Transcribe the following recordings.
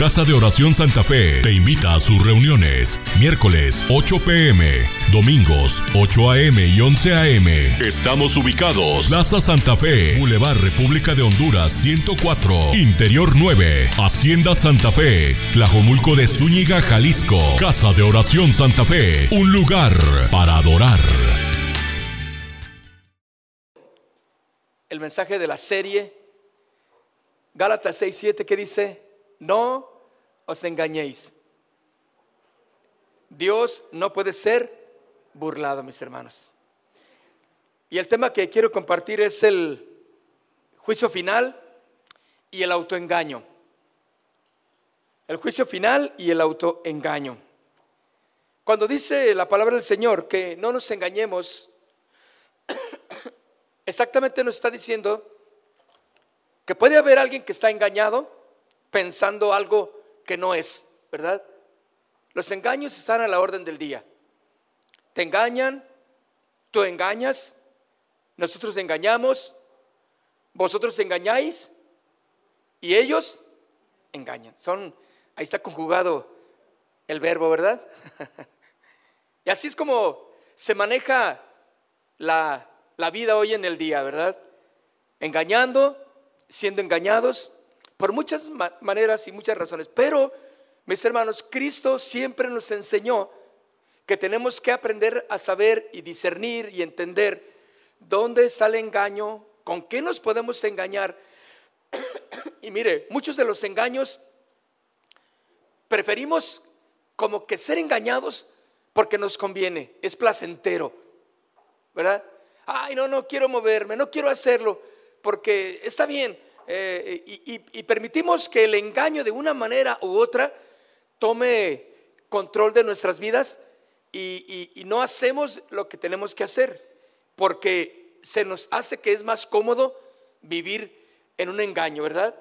Casa de Oración Santa Fe te invita a sus reuniones. Miércoles 8 pm, domingos 8 am y 11 am. Estamos ubicados. Plaza Santa Fe, Boulevard República de Honduras 104, Interior 9, Hacienda Santa Fe, Tlajomulco de Zúñiga, Jalisco. Casa de Oración Santa Fe, un lugar para adorar. el mensaje de la serie, Gálatas 6:7, que dice, no os engañéis. Dios no puede ser burlado, mis hermanos. Y el tema que quiero compartir es el juicio final y el autoengaño. El juicio final y el autoengaño. Cuando dice la palabra del Señor que no nos engañemos, exactamente nos está diciendo que puede haber alguien que está engañado pensando algo que no es, ¿verdad? Los engaños están a la orden del día. Te engañan, tú engañas, nosotros engañamos, vosotros engañáis y ellos engañan. Son, ahí está conjugado el verbo, ¿verdad? y así es como se maneja la la vida hoy en el día, ¿verdad? Engañando, siendo engañados, por muchas maneras y muchas razones. Pero, mis hermanos, Cristo siempre nos enseñó que tenemos que aprender a saber y discernir y entender dónde sale engaño, con qué nos podemos engañar. y mire, muchos de los engaños preferimos como que ser engañados porque nos conviene, es placentero, ¿verdad? ay, no, no quiero moverme, no quiero hacerlo, porque está bien. Eh, y, permitimos que el engaño de una manera u otra tome control de nuestras vidas y, y no hacemos lo que tenemos que hacer, porque se nos hace que es más cómodo vivir en un engaño, ¿verdad?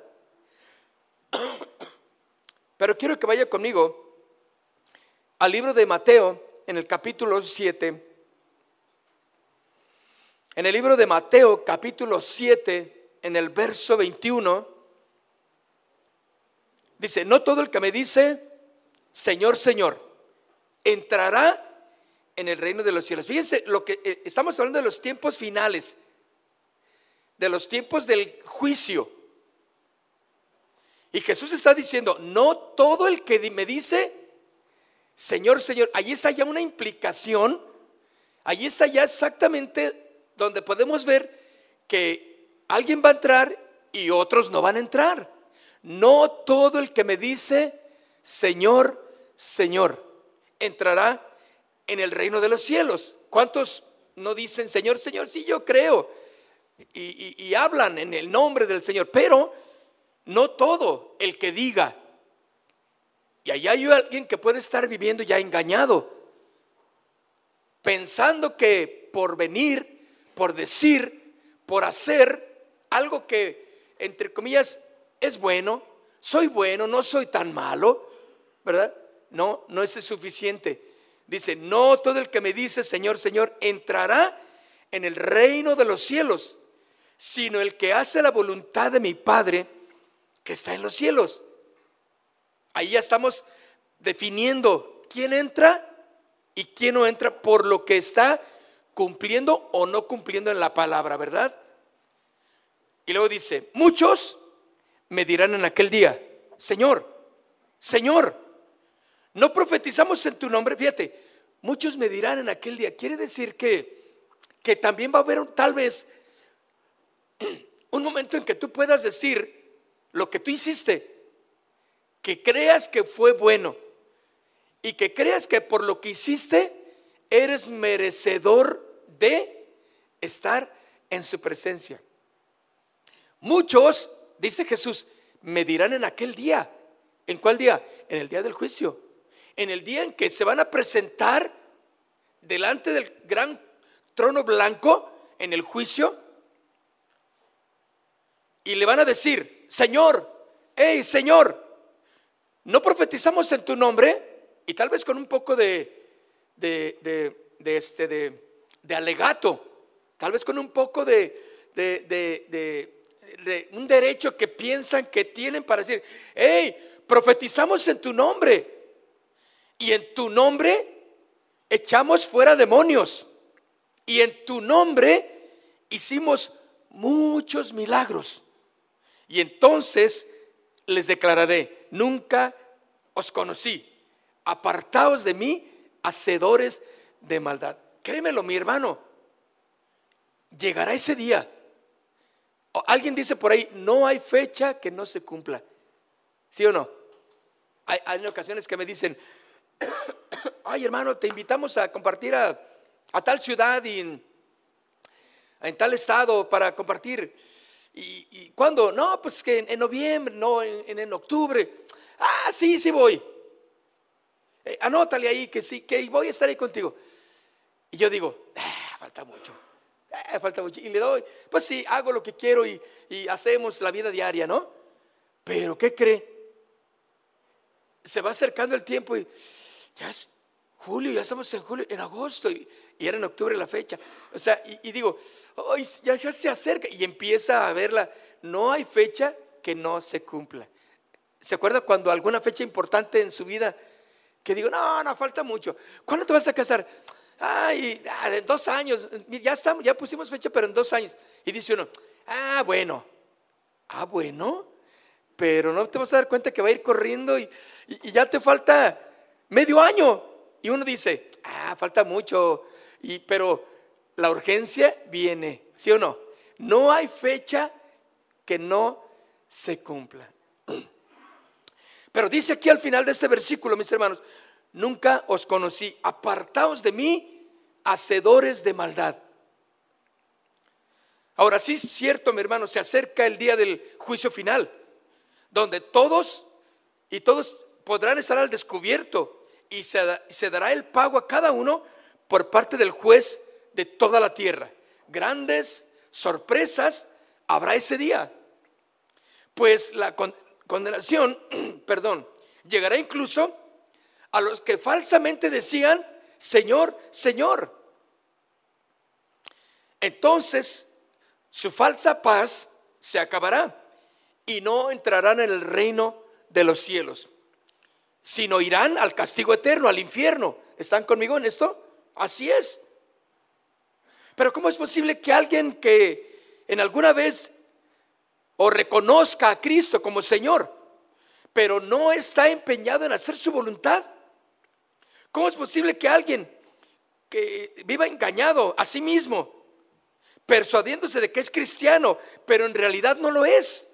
Pero quiero que vaya conmigo al libro de Mateo en el capítulo 7 en el libro de Mateo capítulo 7, en el verso 21, dice, no todo el que me dice, Señor, Señor, entrará en el reino de los cielos. Fíjense, lo que eh, estamos hablando de los tiempos finales, de los tiempos del juicio. Y Jesús está diciendo, no todo el que me dice, Señor, Señor, allí está ya una implicación, allí está ya exactamente donde podemos ver que alguien va a entrar y otros no van a entrar. No todo el que me dice, Señor, Señor, entrará en el reino de los cielos. ¿Cuántos no dicen, Señor, Señor? Sí, yo creo. Y, y hablan en el nombre del Señor, pero no todo el que diga. Y allá hay alguien que puede estar viviendo ya engañado, pensando que por venir por decir, por hacer algo que, entre comillas, es bueno, soy bueno, no soy tan malo, ¿verdad? No, no es suficiente. Dice, no todo el que me dice, Señor, Señor, entrará en el reino de los cielos, sino el que hace la voluntad de mi Padre que está en los cielos. Ahí ya estamos definiendo quién entra y quién no entra por lo que está cumpliendo o no cumpliendo en la palabra, ¿verdad? Y luego dice, muchos me dirán en aquel día, Señor, Señor, no profetizamos en tu nombre, fíjate, muchos me dirán en aquel día, quiere decir que, que también va a haber tal vez un momento en que tú puedas decir lo que tú hiciste, que creas que fue bueno y que creas que por lo que hiciste eres merecedor de estar en su presencia. Muchos, dice Jesús, me dirán en aquel día. ¿En cuál día? En el día del juicio. En el día en que se van a presentar delante del gran trono blanco en el juicio y le van a decir, Señor, hey Señor, no profetizamos en tu nombre y tal vez con un poco de, de, de este, de, alegato, tal vez con un poco de, de un derecho que piensan que tienen para decir, hey, profetizamos en tu nombre y en tu nombre echamos fuera demonios y en tu nombre hicimos muchos milagros. Y entonces les declararé, nunca os conocí, apartaos de mí, hacedores de maldad. Créemelo, mi hermano, llegará ese día. Alguien dice por ahí, no hay fecha que no se cumpla. ¿Sí o no? Hay, ocasiones que me dicen, ay hermano, te invitamos a compartir a, tal ciudad y en, tal estado para compartir. ¿Y, y cuándo? No, pues que en, noviembre, no, en, en, octubre. Ah, sí, sí voy. Eh, anótale ahí que sí, que voy a estar ahí contigo. Y yo digo, ah, falta mucho, ah, falta mucho. Y le doy, pues sí, hago lo que quiero y, y hacemos la vida diaria, ¿no? Pero ¿qué cree? Se va acercando el tiempo y ya es julio, ya estamos en julio, en agosto y, era en octubre la fecha. O sea, y, digo, ya, ya se acerca y empieza a verla. No hay fecha que no se cumpla. ¿Se acuerda cuando alguna fecha importante en su vida que digo, no, no, falta mucho? ¿Cuándo te vas a casar? Ay, ah, dos años, ya estamos, ya pusimos fecha, pero en dos años. Y dice uno, ah, bueno, ah, bueno, pero no te vas a dar cuenta que va a ir corriendo y, y ya te falta medio año. Y uno dice, ah, falta mucho, y, pero la urgencia viene, ¿sí o no? No hay fecha que no se cumpla. Pero dice aquí al final de este versículo, mis hermanos, nunca os conocí, apartaos de mí, hacedores de maldad. Ahora sí es cierto, mi hermano, se acerca el día del juicio final, donde todos y todos podrán estar al descubierto y se, se dará el pago a cada uno por parte del juez de toda la tierra. Grandes sorpresas habrá ese día. Pues la condenación, perdón, llegará incluso a los que falsamente decían, Señor, Señor. Entonces, su falsa paz se acabará y no entrarán en el reino de los cielos, sino irán al castigo eterno, al infierno. ¿Están conmigo en esto? Así es. Pero ¿cómo es posible que alguien que en alguna vez o reconozca a Cristo como Señor, pero no está empeñado en hacer su voluntad? ¿Cómo es posible que alguien que viva engañado a sí mismo, persuadiéndose de que es cristiano, pero en realidad no lo es?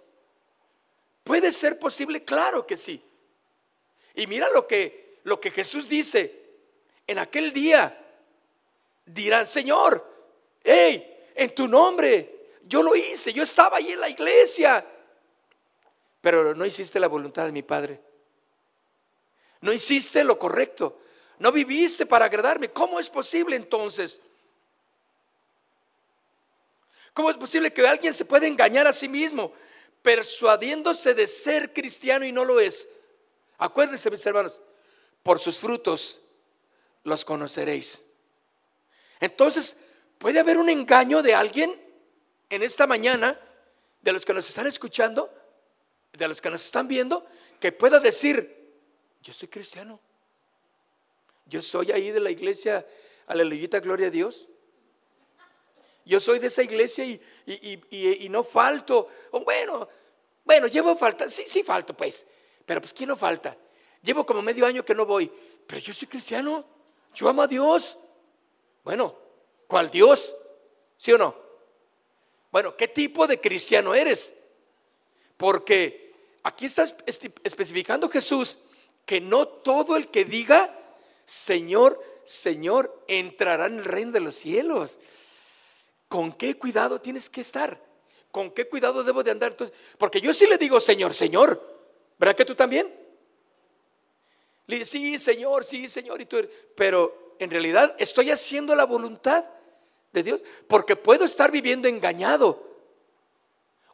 ¿Puede ser posible? Claro que sí. Y mira lo que, lo que Jesús dice. En aquel día dirán, Señor, hey, en tu nombre, yo lo hice, yo estaba ahí en la iglesia, pero no hiciste la voluntad de mi Padre. No hiciste lo correcto. No viviste para agradarme. ¿Cómo es posible entonces? ¿Cómo es posible que alguien se pueda engañar a sí mismo, persuadiéndose de ser cristiano y no lo es? Acuérdense, mis hermanos, por sus frutos los conoceréis. Entonces, ¿puede haber un engaño de alguien en esta mañana, de los que nos están escuchando, de los que nos están viendo, que pueda decir, yo soy cristiano? Yo soy ahí de la iglesia, aleluyita, gloria a Dios. Yo soy de esa iglesia y, y, no falto. bueno, bueno, llevo falta, sí, sí falto pues. Pero pues ¿quién no falta? Llevo como medio año que no voy. Pero yo soy cristiano. Yo amo a Dios. Bueno, ¿cuál Dios? ¿Sí o no? Bueno, ¿qué tipo de cristiano eres? Porque aquí está especificando Jesús que no todo el que diga Señor, Señor, entrará en el reino de los cielos. ¿Con qué cuidado tienes que estar? ¿Con qué cuidado debo de andar? porque yo sí le digo, Señor, Señor. ¿Verdad que tú también? Le sí, Señor, sí, Señor. Pero en realidad estoy haciendo la voluntad de Dios. Porque puedo estar viviendo engañado.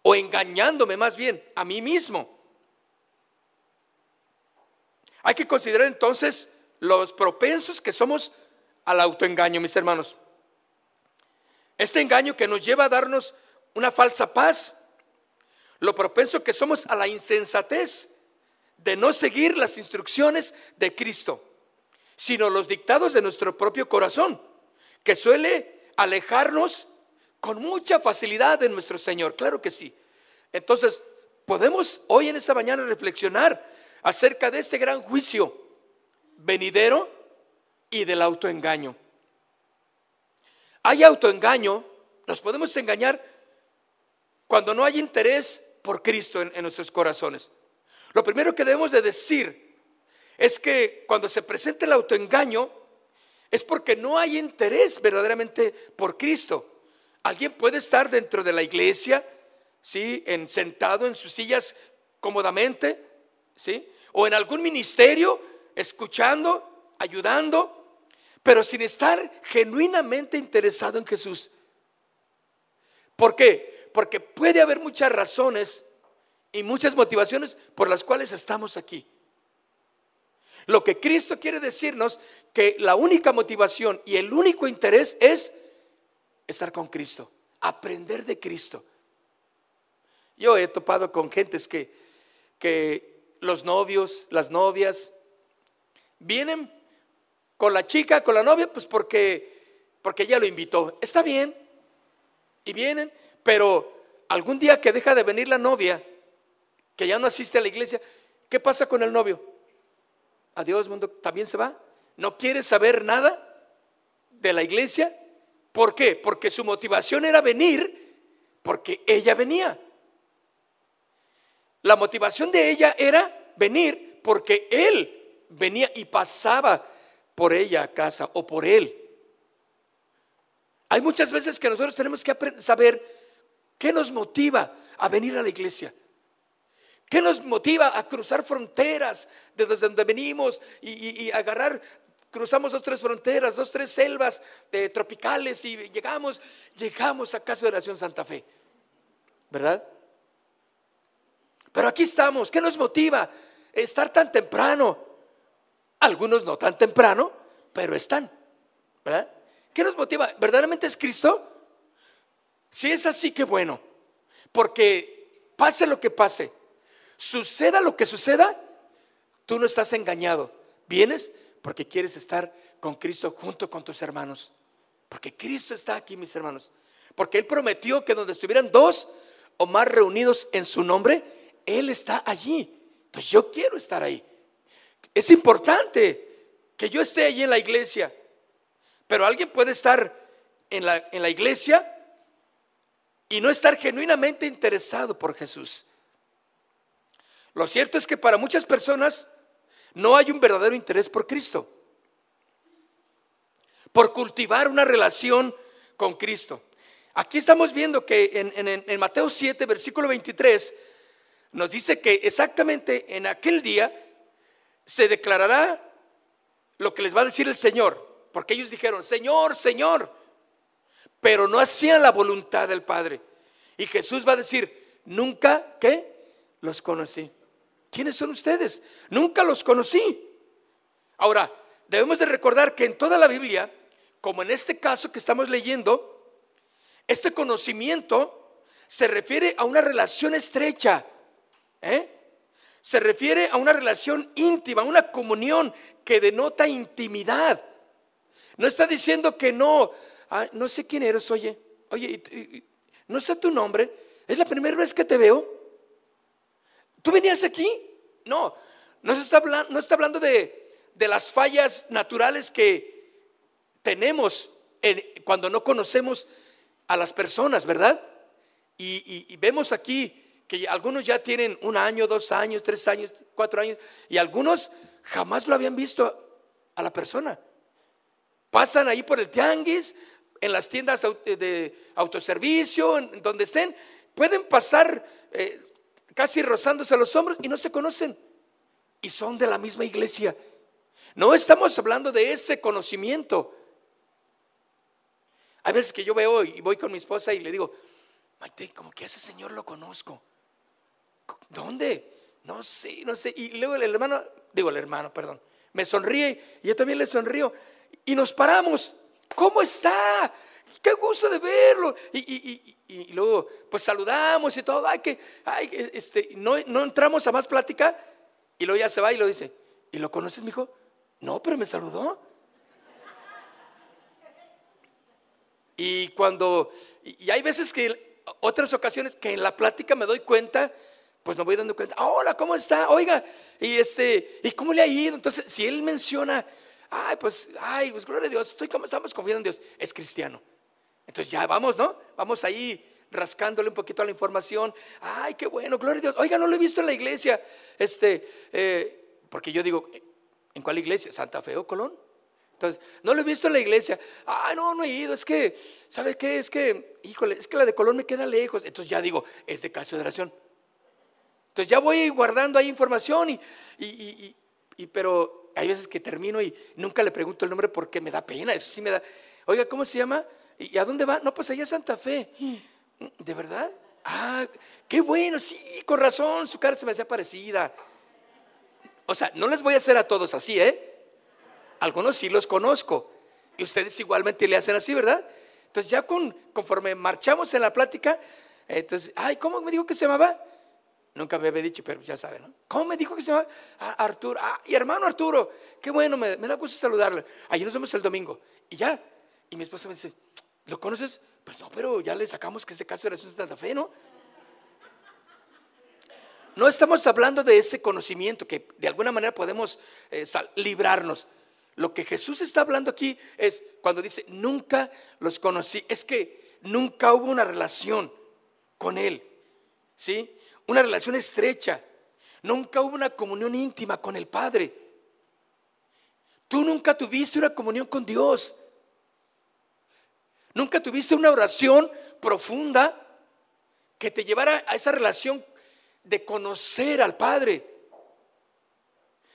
O engañándome más bien a mí mismo. Hay que considerar entonces los propensos que somos al autoengaño, mis hermanos. Este engaño que nos lleva a darnos una falsa paz lo propenso que somos a la insensatez de no seguir las instrucciones de Cristo, sino los dictados de nuestro propio corazón, que suele alejarnos con mucha facilidad de nuestro Señor. Claro que sí. Entonces, podemos hoy en esta mañana reflexionar acerca de este gran juicio venidero y del autoengaño. Hay autoengaño, nos podemos engañar cuando no hay interés por Cristo en, nuestros corazones. Lo primero que debemos de decir es que cuando se presenta el autoengaño es porque no hay interés verdaderamente por Cristo. Alguien puede estar dentro de la iglesia, ¿sí? En, sentado en sus sillas cómodamente, ¿sí? O en algún ministerio, escuchando, ayudando, pero sin estar genuinamente interesado en Jesús. ¿Por qué? Porque puede haber muchas razones y muchas motivaciones por las cuales estamos aquí. Lo que Cristo quiere decirnos que la única motivación y el único interés es estar con Cristo, aprender de Cristo. Yo he topado con gentes que, que los novios, las novias, vienen con la chica, con la novia, pues porque, porque ella lo invitó. Está bien, y vienen, pero algún día que deja de venir la novia, que ya no asiste a la iglesia, ¿qué pasa con el novio? Adiós, mundo, también se va. ¿No quiere saber nada de la iglesia? ¿Por qué? Porque su motivación era venir porque ella venía. La motivación de ella era venir porque él venía y pasaba por ella a casa o por él. Hay muchas veces que nosotros tenemos que saber qué nos motiva a venir a la iglesia. ¿Qué nos motiva a cruzar fronteras desde donde venimos y, agarrar, cruzamos dos, tres fronteras, dos, tres selvas de tropicales y llegamos, llegamos a Casa de Oración Santa Fe? ¿Verdad? Pero aquí estamos. ¿Qué nos motiva? Estar tan temprano. Algunos no tan temprano, pero están. ¿Verdad? ¿Qué nos motiva? ¿Verdaderamente es Cristo? Si es así, qué bueno. Porque pase lo que pase, suceda lo que suceda, tú no estás engañado. Vienes porque quieres estar con Cristo junto con tus hermanos. Porque Cristo está aquí, mis hermanos. Porque Él prometió que donde estuvieran dos o más reunidos en su nombre, Él está allí. Entonces yo quiero estar ahí. Es importante que yo esté allí en la iglesia. Pero alguien puede estar en la, en la iglesia y no estar genuinamente interesado por Jesús. Lo cierto es que para muchas personas no hay un verdadero interés por Cristo, por cultivar una relación con Cristo. Aquí estamos viendo que en, en, Mateo 7, versículo 23, nos dice que exactamente en aquel día se declarará lo que les va a decir el Señor. Porque ellos dijeron, Señor, Señor, pero no hacían la voluntad del Padre. Y Jesús va a decir, nunca, ¿qué? Los conocí. ¿Quiénes son ustedes? Nunca los conocí. Ahora, debemos de recordar que en toda la Biblia, como en este caso que estamos leyendo, este conocimiento se refiere a una relación estrecha. ¿eh? Se refiere a una relación íntima, una comunión que denota intimidad. No está diciendo que no, no sé quién eres, oye, oye, no sé tu nombre, es la primera vez que te veo. ¿Tú venías aquí? No, no, se está, hablando, no está hablando de, las fallas naturales que tenemos cuando no conocemos a las personas, ¿verdad? Y, vemos aquí que algunos ya tienen un año, dos años, tres años, cuatro años, y algunos jamás lo habían visto a la persona. Pasan ahí por el tianguis, en las tiendas de autoservicio, en donde estén, pueden pasar eh, casi rozándose los hombros y no se conocen. Y son de la misma iglesia. No estamos hablando de ese conocimiento. Hay veces que yo veo y voy con mi esposa y le digo, Maite, como que ese señor lo conozco. ¿Dónde? No sé, no sé. Y luego el hermano, digo el hermano, perdón, me sonríe y yo también le sonrío y nos paramos. ¿Cómo está? qué gusto de verlo. Y, luego, pues saludamos y todo. Ay, que, ay, este, no, no entramos a más plática. Y luego ya se va y lo dice. ¿Y lo conoces, mijo? No, pero me saludó. Y cuando, y hay veces que, otras ocasiones que en la plática me doy cuenta, pues me voy dando cuenta, hola, ¿cómo está? Oiga, y este, ¿y cómo le ha ido? Entonces, si él menciona, ay, pues, ay, pues gloria a Dios, estoy como estamos confiando en Dios, es cristiano. Entonces ya vamos, ¿no? Vamos ahí rascándole un poquito a la información. Ay, qué bueno, gloria a Dios. Oiga, no lo he visto en la iglesia. Este, eh, porque yo digo, ¿en cuál iglesia? ¿Santa Fe o Colón? Entonces, no lo he visto en la iglesia. Ay, no, no he ido. Es que, ¿sabe qué? Es que, híjole, es que la de Colón me queda lejos. Entonces ya digo, es de caso de oración. Entonces ya voy guardando ahí información y, y, y, pero hay veces que termino y nunca le pregunto el nombre porque me da pena. Eso sí me da. Oiga, ¿cómo se llama? ¿Y a dónde va? No, pues allá a Santa Fe. ¿De verdad? Ah, qué bueno, sí, con razón, su cara se me hacía parecida. O sea, no les voy a hacer a todos así, ¿eh? Algunos sí los conozco. Y ustedes igualmente le hacen así, ¿verdad? Entonces ya con, conforme marchamos en la plática, entonces, ay, ¿cómo me dijo que se llamaba? Nunca me había dicho, pero ya saben, ¿no? ¿Cómo me dijo que se llamaba? Ah, Arturo. Ah, y hermano Arturo. Qué bueno, me, da gusto saludarle. Ahí nos vemos el domingo. Y ya. Y mi esposa me dice, ¿Lo conoces? Pues no, pero ya le sacamos que ese caso era de Santa Fe, ¿no? No estamos hablando de ese conocimiento que de alguna manera podemos eh, librarnos. Lo que Jesús está hablando aquí es cuando dice, nunca los conocí, es que nunca hubo una relación con Él, ¿sí? Una relación estrecha, nunca hubo una comunión íntima con el Padre. Tú nunca tuviste una comunión con Dios. ¿Nunca tuviste una oración profunda que te llevara a esa relación de conocer al Padre?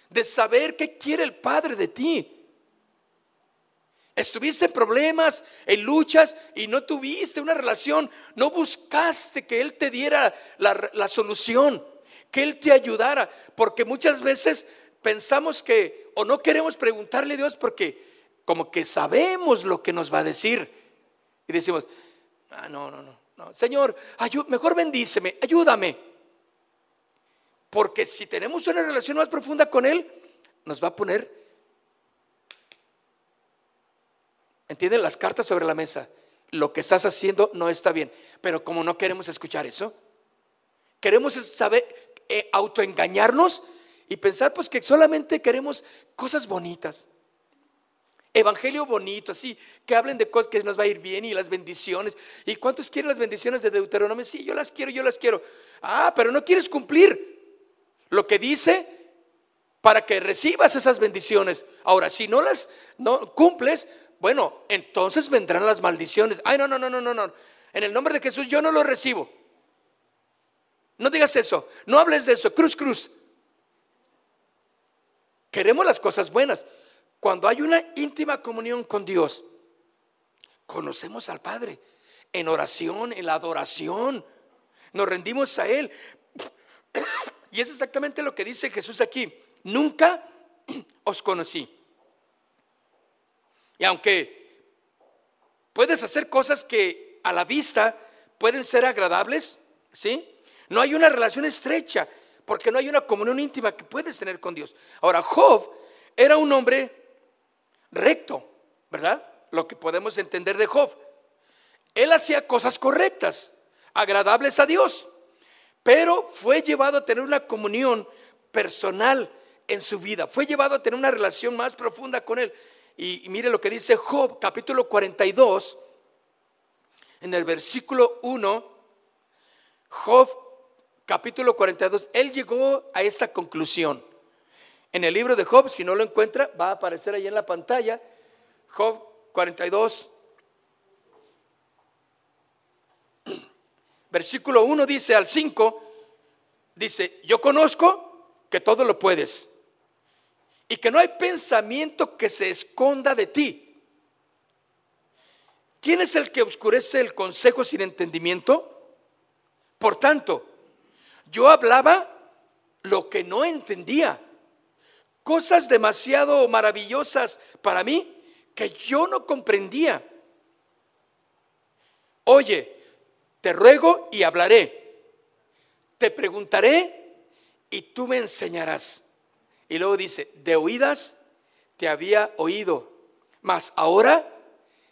De saber qué quiere el Padre de ti. Estuviste en problemas, en luchas y no tuviste una relación, no buscaste que Él te diera la, solución, que Él te ayudara, porque muchas veces pensamos que o no queremos preguntarle a Dios porque como que sabemos lo que nos va a decir. Y decimos, ah, no, no, no, no. Señor, mejor bendíceme, ayúdame. Porque si tenemos una relación más profunda con Él, nos va a poner, ¿entienden? Las cartas sobre la mesa. Lo que estás haciendo no está bien. Pero como no queremos escuchar eso, queremos saber, eh, autoengañarnos y pensar pues que solamente queremos cosas bonitas evangelio bonito, así, que hablen de cosas que nos va a ir bien y las bendiciones. ¿Y cuántos quieren las bendiciones de Deuteronomio? Sí, yo las quiero, yo las quiero. Ah, pero no quieres cumplir lo que dice para que recibas esas bendiciones. Ahora, si no las no cumples, bueno, entonces vendrán las maldiciones. Ay, no, no, no, no, no, no. En el nombre de Jesús yo no lo recibo. No digas eso, no hables de eso. Cruz, cruz. Queremos las cosas buenas. Cuando hay una íntima comunión con Dios, conocemos al Padre en oración, en la adoración. Nos rendimos a Él. Y es exactamente lo que dice Jesús aquí. Nunca os conocí. Y aunque puedes hacer cosas que a la vista pueden ser agradables, ¿sí? No hay una relación estrecha porque no hay una comunión íntima que puedes tener con Dios. Ahora, Job era un hombre recto, ¿verdad? Lo que podemos entender de Job. Él hacía cosas correctas, agradables a Dios, pero fue llevado a tener una comunión personal en su vida, fue llevado a tener una relación más profunda con Él. Y, mire lo que dice Job, capítulo 42, en el versículo 1, Job, capítulo 42, él llegó a esta conclusión en el libro de Job, si no lo encuentra, va a aparecer ahí en la pantalla. Job 42, versículo 1 dice al 5, dice, yo conozco que todo lo puedes y que no hay pensamiento que se esconda de ti. ¿Quién es el que oscurece el consejo sin entendimiento? Por tanto, yo hablaba lo que no entendía cosas demasiado maravillosas para mí que yo no comprendía. oye, te ruego y hablaré, te preguntaré y tú me enseñarás. Y luego dice, de oídas te había oído, mas ahora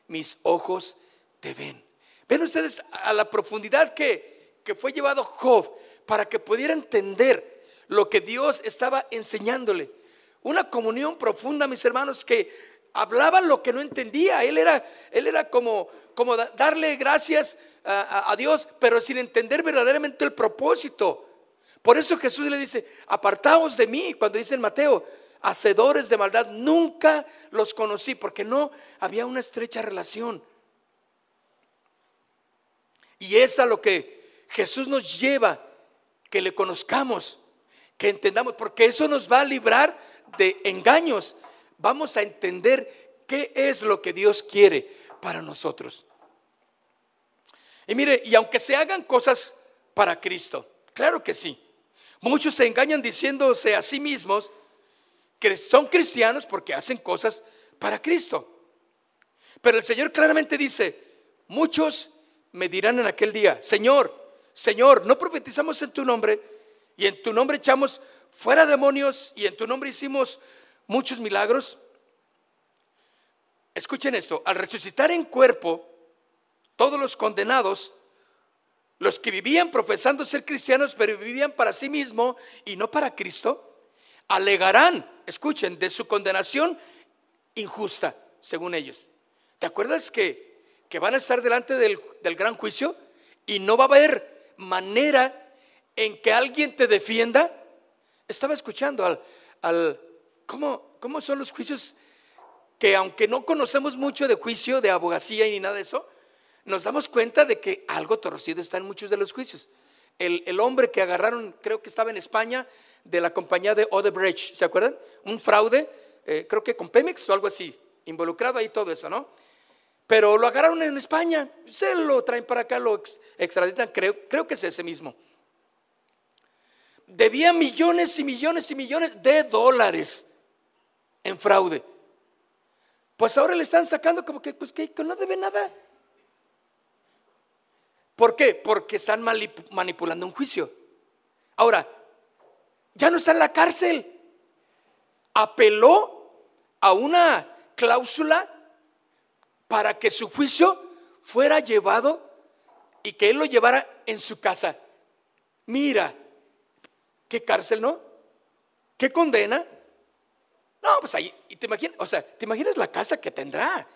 mis ojos te ven. Ven ustedes a la profundidad que, que fue llevado Job para que pudiera entender lo que Dios estaba enseñándole. Una comunión profunda, mis hermanos, que hablaba lo que no entendía. Él era, él era como, como darle gracias a, a Dios, pero sin entender verdaderamente el propósito. Por eso Jesús le dice, apartaos de mí, cuando dice en Mateo, hacedores de maldad, nunca los conocí, porque no había una estrecha relación. Y es a lo que Jesús nos lleva, que le conozcamos, que entendamos, porque eso nos va a librar de engaños. Vamos a entender qué es lo que Dios quiere para nosotros. Y mire, y aunque se hagan cosas para Cristo, claro que sí. Muchos se engañan diciéndose a sí mismos que son cristianos porque hacen cosas para Cristo. Pero el Señor claramente dice, muchos me dirán en aquel día, Señor, Señor, ¿no profetizamos en tu nombre? Y en tu nombre echamos fuera demonios y en tu nombre hicimos muchos milagros. Escuchen esto, al resucitar en cuerpo, todos los condenados, los que vivían profesando ser cristianos, pero vivían para sí mismos y no para Cristo, alegarán, escuchen, de su condenación injusta, según ellos. ¿Te acuerdas que, que van a estar delante del, del gran juicio y no va a haber manera en que alguien te defienda? Estaba escuchando al, al ¿cómo, ¿cómo son los juicios? Que aunque no conocemos mucho de juicio, de abogacía y ni nada de eso, nos damos cuenta de que algo torcido está en muchos de los juicios. El, hombre que agarraron, creo que estaba en España, de la compañía de Odebrecht, ¿se acuerdan? Un fraude, eh, creo que con Pemex o algo así, involucrado ahí todo eso, ¿no? Pero lo agarraron en España, se lo traen para acá, lo extraditan, creo, creo que es ese mismo. Debía millones y millones y millones de dólares en fraude. Pues ahora le están sacando como que, pues que no debe nada. ¿Por qué? Porque están manipulando un juicio. Ahora, ya no está en la cárcel. Apeló a una cláusula para que su juicio fuera llevado y que él lo llevara en su casa. Mira, qué cárcel, ¿no? ¿Qué condena? No, pues ahí, y te imaginas, o sea, te imaginas la casa que tendrá.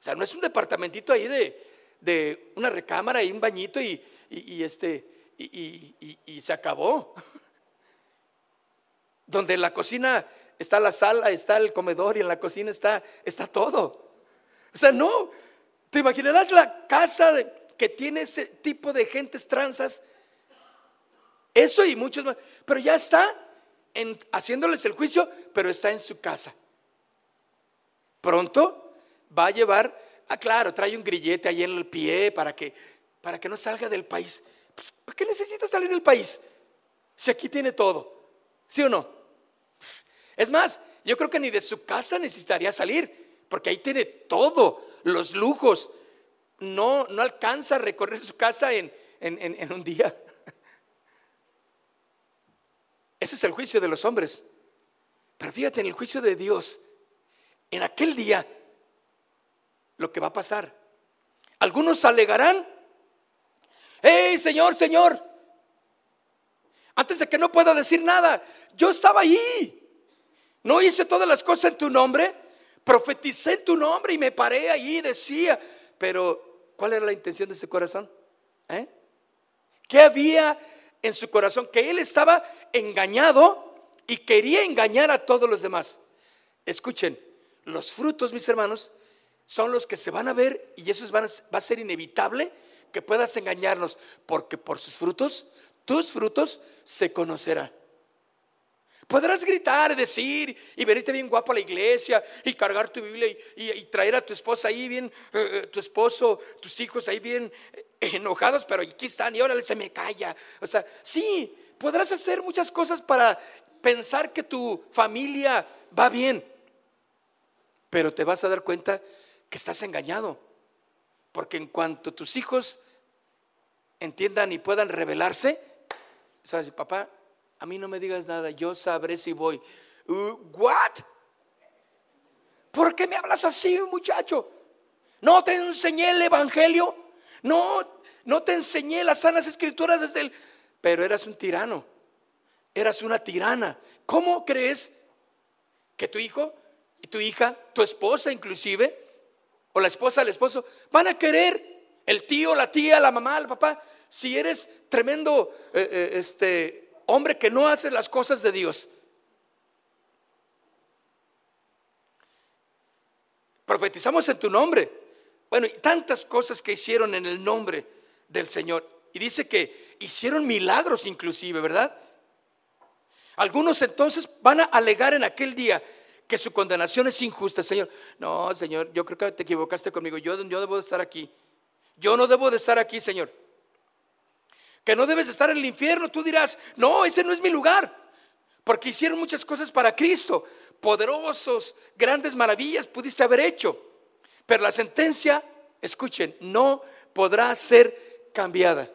O sea, no es un departamentito ahí de, de una recámara y un bañito y, este, y, se acabó. Donde en la cocina está la sala, está el comedor y en la cocina está, está todo. O sea, no, te imaginarás la casa que tiene ese tipo de gentes transas. Eso y muchos más. Pero ya está en, haciéndoles el juicio, pero está en su casa. Pronto va a llevar Ah, claro, trae un grillete ahí en el pie para que, para que no salga del país. Pues, ¿Para qué necesita salir del país? Si aquí tiene todo. ¿Sí o no? Es más, yo creo que ni de su casa necesitaría salir, porque ahí tiene todo, los lujos. No, no alcanza a recorrer su casa en, en un día. Ese es el juicio de los hombres. Pero fíjate, en el juicio de Dios, en aquel día lo que va a pasar. Algunos alegarán, hey Señor, Señor, antes de que no pueda decir nada, yo estaba ahí, no hice todas las cosas en tu nombre, profeticé en tu nombre y me paré ahí decía, pero ¿cuál era la intención de ese corazón? ¿Eh? ¿Qué había en su corazón? Que él estaba engañado y quería engañar a todos los demás. Escuchen, los frutos, mis hermanos, son los que se van a ver y eso va a ser inevitable que puedas engañarnos, porque por sus frutos, tus frutos se conocerán. Podrás gritar, decir y venirte bien guapo a la iglesia y cargar tu Biblia y, traer a tu esposa ahí bien, eh, eh, tu esposo, tus hijos ahí bien eh, enojados, pero aquí están y ahora se me calla. O sea, sí, podrás hacer muchas cosas para pensar que tu familia va bien, pero te vas a dar cuenta estás engañado. Porque en cuanto tus hijos entiendan y puedan revelarse, sabes, papá, a mí no me digas nada, yo sabré si voy. Uh, ¿What? ¿Por qué me hablas así, muchacho? ¿No te enseñé el evangelio? No, no te enseñé las sanas escrituras desde el... Pero eras un tirano, eras una tirana. ¿Cómo crees que tu hijo y tu hija, tu esposa inclusive, o la esposa del esposo, van a querer el tío, la tía, la mamá, el papá, si eres tremendo eh, eh, este, hombre que no hace las cosas de Dios? Profetizamos en tu nombre. Bueno, y tantas cosas que hicieron en el nombre del Señor. Y dice que hicieron milagros inclusive, ¿verdad? Algunos entonces van a alegar en aquel día que su condenación es injusta, Señor. No, Señor, yo creo que te equivocaste conmigo. Yo, yo debo de estar aquí. Yo no debo de estar aquí, Señor. Que no debes de estar en el infierno. Tú dirás, no, ese no es mi lugar. Porque hicieron muchas cosas para Cristo. Poderosos, grandes maravillas pudiste haber hecho. Pero la sentencia, escuchen, no podrá ser cambiada.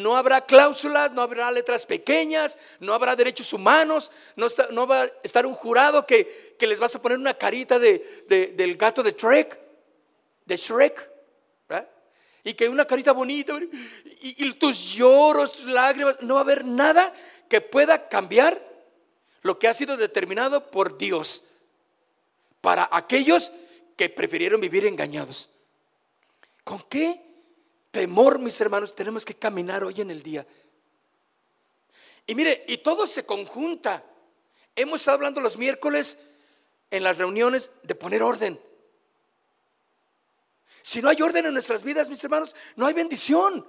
No habrá cláusulas, no habrá letras pequeñas, no habrá derechos humanos, no, va a estar un jurado que, les vas a poner una carita de, del gato de Shrek, de Shrek, y que una carita bonita, y, y tus lloros, tus lágrimas, no va a haber nada que pueda cambiar lo que ha sido determinado por Dios para aquellos que prefirieron vivir engañados. ¿Con qué temor, mis hermanos, tenemos que caminar hoy en el día? Y mire, y todo se conjunta. Hemos estado hablando los miércoles en las reuniones de poner orden. Si no hay orden en nuestras vidas, mis hermanos, no hay bendición.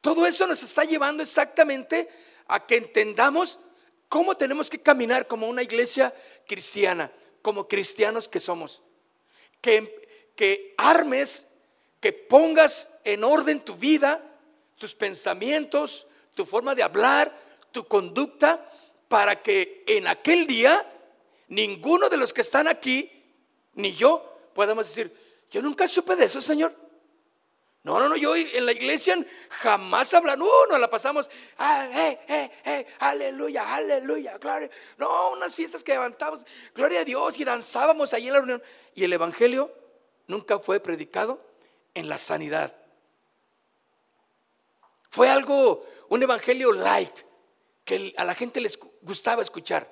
Todo eso nos está llevando exactamente a que entendamos cómo tenemos que caminar como una iglesia cristiana, como cristianos que somos. Que, que armes, que pongas en orden tu vida, tus pensamientos, tu forma de hablar, tu conducta, para que en aquel día ninguno de los que están aquí, ni yo, podamos decir, yo nunca supe de eso, Señor. No, no, no, yo en la iglesia jamás hablan, no, nos la pasamos, ah, eh, eh, eh, aleluya, aleluya, gloria. No, unas fiestas que levantamos, gloria a Dios, y danzábamos ahí en la reunión. Y el evangelio nunca fue predicado en la sanidad. Fue algo, un evangelio light, que a la gente les gustaba escuchar.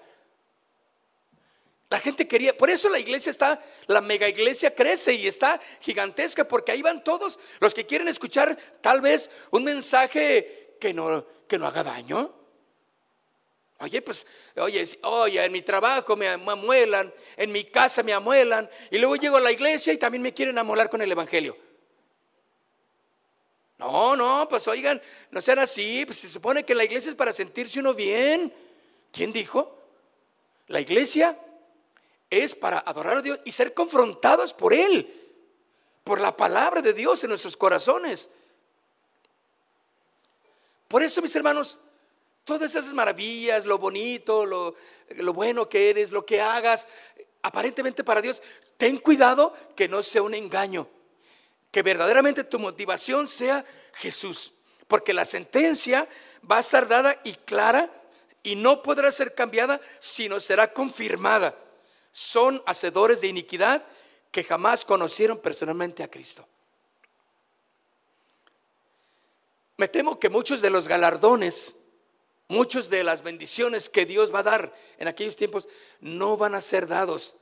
La gente quería, por eso la iglesia está, la mega iglesia crece y está gigantesca, porque ahí van todos los que quieren escuchar tal vez un mensaje que no, que no haga daño. Oye, pues, oye, oye, en mi trabajo me amuelan, en mi casa me amuelan, y luego llego a la iglesia y también me quieren amolar con el evangelio. No, no, pues oigan, no sean así, pues se supone que la iglesia es para sentirse uno bien. ¿Quién dijo? La iglesia es para adorar a Dios y ser confrontados por Él, por la palabra de Dios en nuestros corazones. Por eso, mis hermanos, todas esas maravillas, lo bonito, lo, lo bueno que eres, lo que hagas, aparentemente para Dios, ten cuidado que no sea un engaño, que verdaderamente tu motivación sea Jesús, porque la sentencia va a estar dada y clara y no podrá ser cambiada, sino será confirmada son hacedores de iniquidad que jamás conocieron personalmente a Cristo. Me temo que muchos de los galardones, muchos de las bendiciones que Dios va a dar en aquellos tiempos no van a ser dados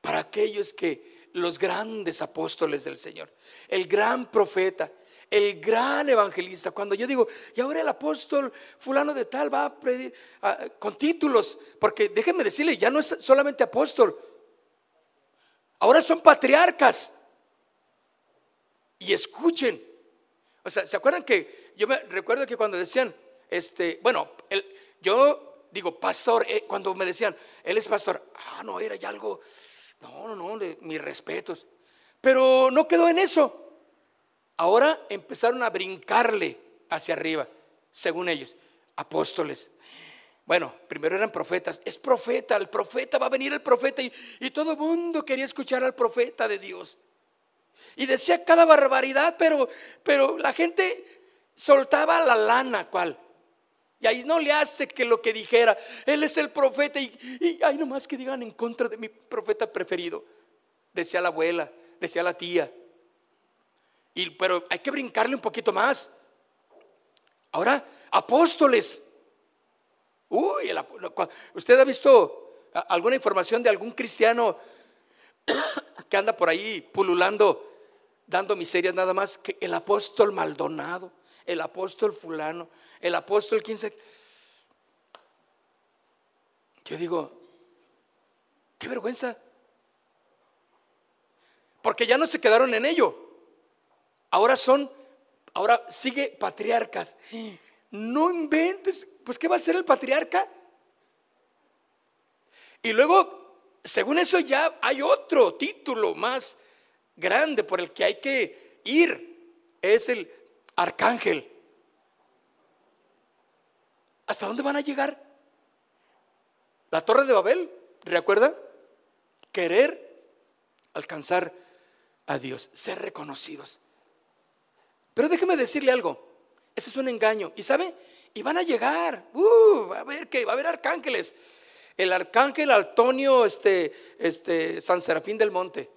para aquellos que los grandes apóstoles del Señor, el gran profeta, el gran evangelista. Cuando yo digo, y ahora el apóstol fulano de tal va a pedir con títulos, porque déjenme decirle, ya no es solamente apóstol, ahora son patriarcas. Y escuchen. O sea, ¿se acuerdan que yo me recuerdo que cuando decían, este, bueno, yo digo pastor, eh, cuando me decían, él es pastor, ah, no, era ya algo, no, no, no, mis respetos. Pero no quedó en eso. Ahora empezaron a brincarle hacia arriba, según ellos, apóstoles. Bueno, primero eran profetas. Es profeta, el profeta, va a venir el profeta y, todo el mundo quería escuchar al profeta de Dios. Y decía cada barbaridad, pero, pero la gente soltaba la lana, ¿cuál? Y ahí no le hace que lo que dijera, él es el profeta y, y hay nomás que digan en contra de mi profeta preferido. Decía la abuela, decía la tía. Y, pero hay que brincarle un poquito más. Ahora, apóstoles. Uy, ¿usted ha visto alguna información de algún cristiano que anda por ahí pululando, dando miserias nada más que el apóstol Maldonado, el apóstol fulano, el apóstol 15? Yo digo, qué vergüenza. Porque ya no se quedaron en ello. Ahora son, ahora sigue patriarcas. No inventes, pues ¿qué va a ser el patriarca? Y luego, según eso ya hay otro título más grande por el que hay que ir. Es el arcángel. ¿Hasta dónde van a llegar? La torre de Babel, ¿recuerda? Querer alcanzar a Dios, ser reconocidos. Pero déjeme decirle algo, ese es un engaño. ¿Y sabe? Y van a llegar, uh, va a ver que va a haber arcángeles. El arcángel Antonio este, este, San Serafín del Monte.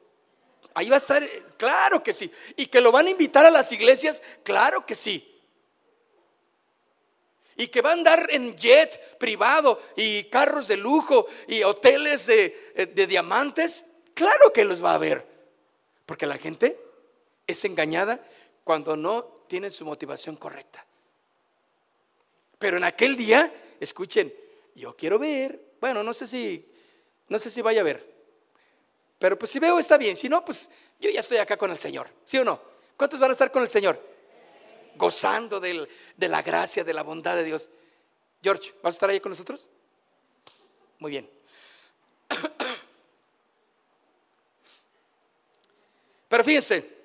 Ahí va a estar, claro que sí. Y que lo van a invitar a las iglesias, claro que sí. Y que va a andar en jet privado y carros de lujo y hoteles de, de diamantes, claro que los va a ver. Porque la gente es engañada cuando no tienen su motivación correcta. Pero en aquel día, escuchen, yo quiero ver, bueno, no sé si, no sé si vaya a ver, pero pues si veo está bien, si no, pues yo ya estoy acá con el Señor, ¿sí o no? ¿Cuántos van a estar con el Señor? Gozando de la gracia, de la bondad de Dios. George, ¿vas a estar ahí con nosotros? Muy bien. Pero fíjense,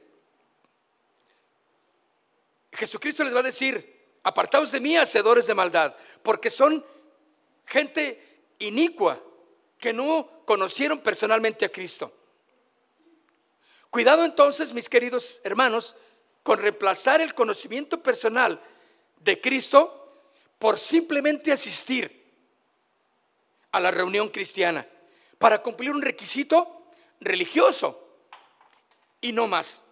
Jesucristo les va a decir, apartaos de mí, hacedores de maldad, porque son gente inicua que no conocieron personalmente a Cristo. Cuidado entonces, mis queridos hermanos, con reemplazar el conocimiento personal de Cristo por simplemente asistir a la reunión cristiana para cumplir un requisito religioso y no más.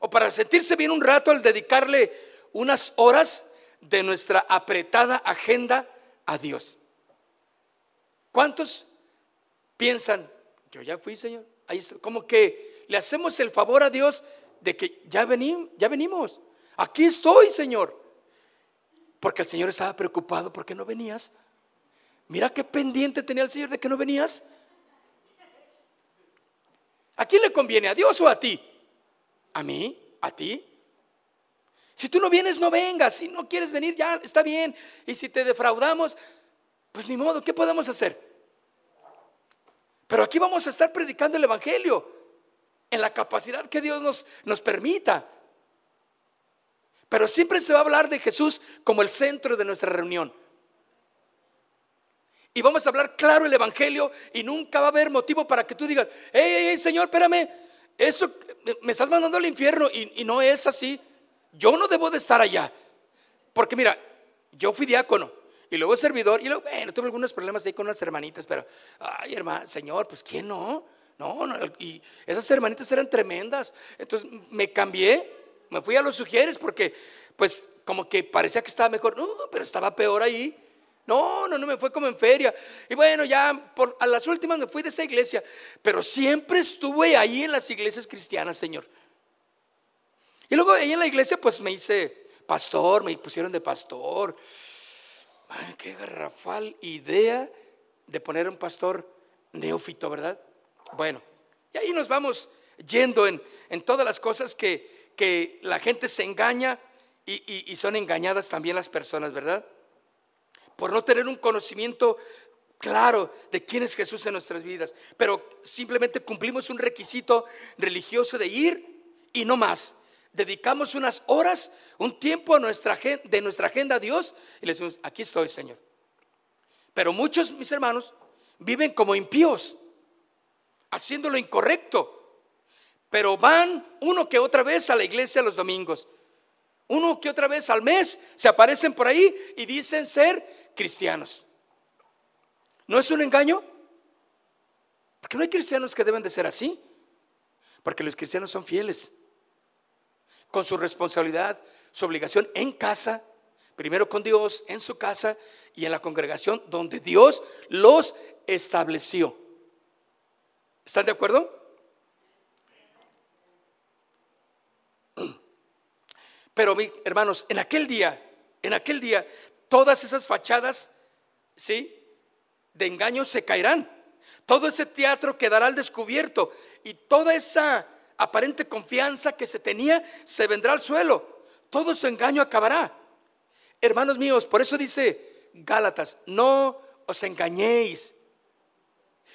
O para sentirse bien un rato al dedicarle unas horas de nuestra apretada agenda a Dios. ¿Cuántos piensan, yo ya fui, Señor? Ahí, como que le hacemos el favor a Dios de que ya, venimos, ya venimos. Aquí estoy, Señor. Porque el Señor estaba preocupado porque no venías. Mira qué pendiente tenía el Señor de que no venías. ¿A quién le conviene? ¿A Dios o a ti? ¿A mí? ¿A ti? Si tú no vienes, no vengas. Si no quieres venir, ya está bien. Y si te defraudamos, pues ni modo, ¿qué podemos hacer? Pero aquí vamos a estar predicando el Evangelio en la capacidad que Dios nos, nos permita. Pero siempre se va a hablar de Jesús como el centro de nuestra reunión. Y vamos a hablar claro el Evangelio y nunca va a haber motivo para que tú digas, hey, hey, Señor, espérame, eso me estás mandando al infierno y, y no es así yo no debo de estar allá. Porque mira, yo fui diácono y luego servidor y luego, bueno, tuve algunos problemas ahí con unas hermanitas, pero, ay, hermano, Señor, pues ¿quién no? No, no, y esas hermanitas eran tremendas. Entonces me cambié, me fui a los sugieres porque, pues, como que parecía que estaba mejor. No, pero estaba peor ahí. No, no, no, me fue como en feria. Y bueno, ya por, a las últimas me fui de esa iglesia, pero siempre estuve ahí en las iglesias cristianas, Señor. Y luego ahí en la iglesia pues me hice pastor, me pusieron de pastor. Qué garrafal idea de poner un pastor neófito, ¿verdad? Bueno, y ahí nos vamos yendo en, todas las cosas que, que, la gente se engaña y, y son engañadas también las personas, ¿verdad? Por no tener un conocimiento claro de quién es Jesús en nuestras vidas, pero simplemente cumplimos un requisito religioso de ir y no más dedicamos unas horas, un tiempo de nuestra agenda a Dios y le decimos, aquí estoy, Señor. Pero muchos, mis hermanos, viven como impíos, haciendo lo incorrecto, pero van uno que otra vez a la iglesia los domingos. Uno que otra vez al mes se aparecen por ahí y dicen ser cristianos. ¿No es un engaño? Porque no hay cristianos que deben de ser así. Porque los cristianos son fieles. Con su responsabilidad, su obligación en casa, primero con Dios, en su casa y en la congregación donde Dios los estableció. ¿Están de acuerdo? Pero hermanos, en aquel día, en aquel día, todas esas fachadas, ¿sí? De engaño se caerán. Todo ese teatro quedará al descubierto y toda esa aparente confianza que se tenía se vendrá al suelo. Todo su engaño acabará. Hermanos míos, por eso dice Gálatas, no os engañéis.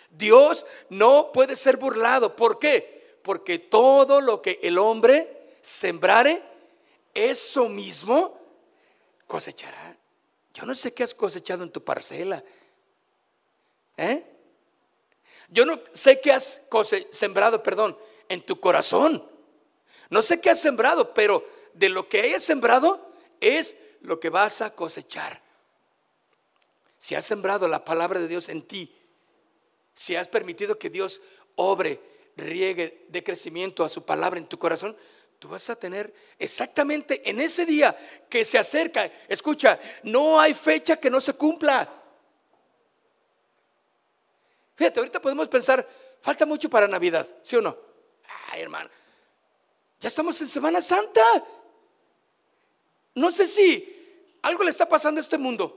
Dios no puede ser burlado. ¿Por qué? Porque todo lo que el hombre sembrare, eso mismo cosechará. Yo no sé qué has cosechado en tu parcela. ¿Eh? Yo no sé qué has sembrado, perdón, en tu corazón. No sé qué has sembrado, pero de lo que hayas sembrado es lo que vas a cosechar. Si has sembrado la palabra de Dios en ti, si has permitido que Dios obre, riegue de crecimiento a su palabra en tu corazón, tú vas a tener exactamente en ese día que se acerca. Escucha, no hay fecha que no se cumpla. Fíjate, ahorita podemos pensar, falta mucho para Navidad, ¿sí o no? Hermano, ya estamos en Semana Santa. No sé si algo le está pasando a este mundo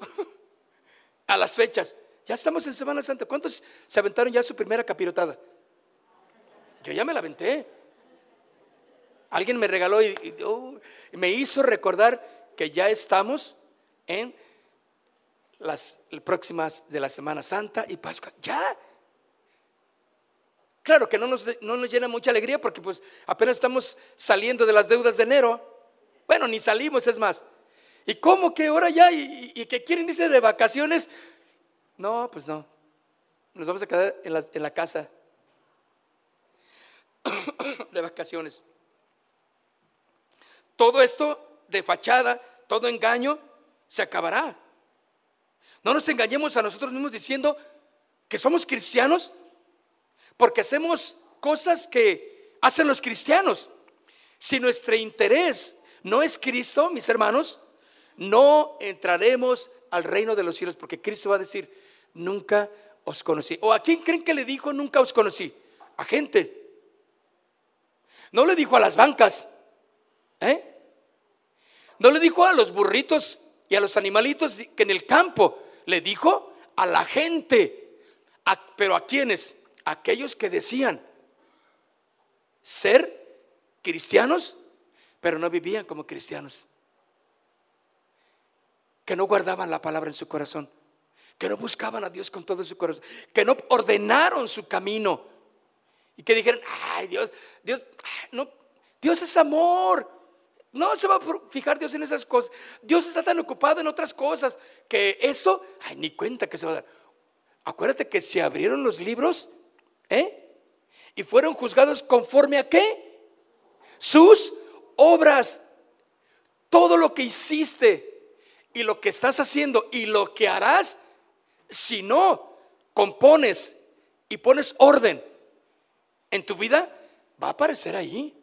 a las fechas. Ya estamos en Semana Santa. ¿Cuántos se aventaron ya su primera capirotada? Yo ya me la aventé. Alguien me regaló y, oh, me hizo recordar que ya estamos en las próximas de la Semana Santa y Pascua. Ya. Claro que no nos, no nos llena mucha alegría porque pues apenas estamos saliendo de las deudas de enero. Bueno, ni salimos, es más. ¿Y cómo que ahora ya? ¿Y, y que quieren dice de vacaciones? No, pues no. Nos vamos a quedar en la, en la casa de vacaciones. Todo esto de fachada, todo engaño, se acabará. No nos engañemos a nosotros mismos diciendo que somos cristianos porque hacemos cosas que hacen los cristianos. Si nuestro interés no es Cristo, mis hermanos, no entraremos al reino de los cielos porque Cristo va a decir, nunca os conocí. ¿O a quién creen que le dijo nunca os conocí? A gente. No le dijo a las bancas. ¿Eh? No le dijo a los burritos y a los animalitos que en el campo. Le dijo a la gente. pero a quienes? Aquellos que decían ser cristianos, pero no vivían como cristianos. Que no guardaban la palabra en su corazón. Que no buscaban a Dios con todo su corazón. Que no ordenaron su camino. Y que dijeron, ay Dios, Dios, no, Dios es amor. No se va a fijar Dios en esas cosas. Dios está tan ocupado en otras cosas que esto, ay, ni cuenta que se va a dar. Acuérdate que se abrieron los libros, ¿eh? Y fueron juzgados conforme a qué? Sus obras. Todo lo que hiciste y lo que estás haciendo y lo que harás, si no compones y pones orden en tu vida, va a aparecer ahí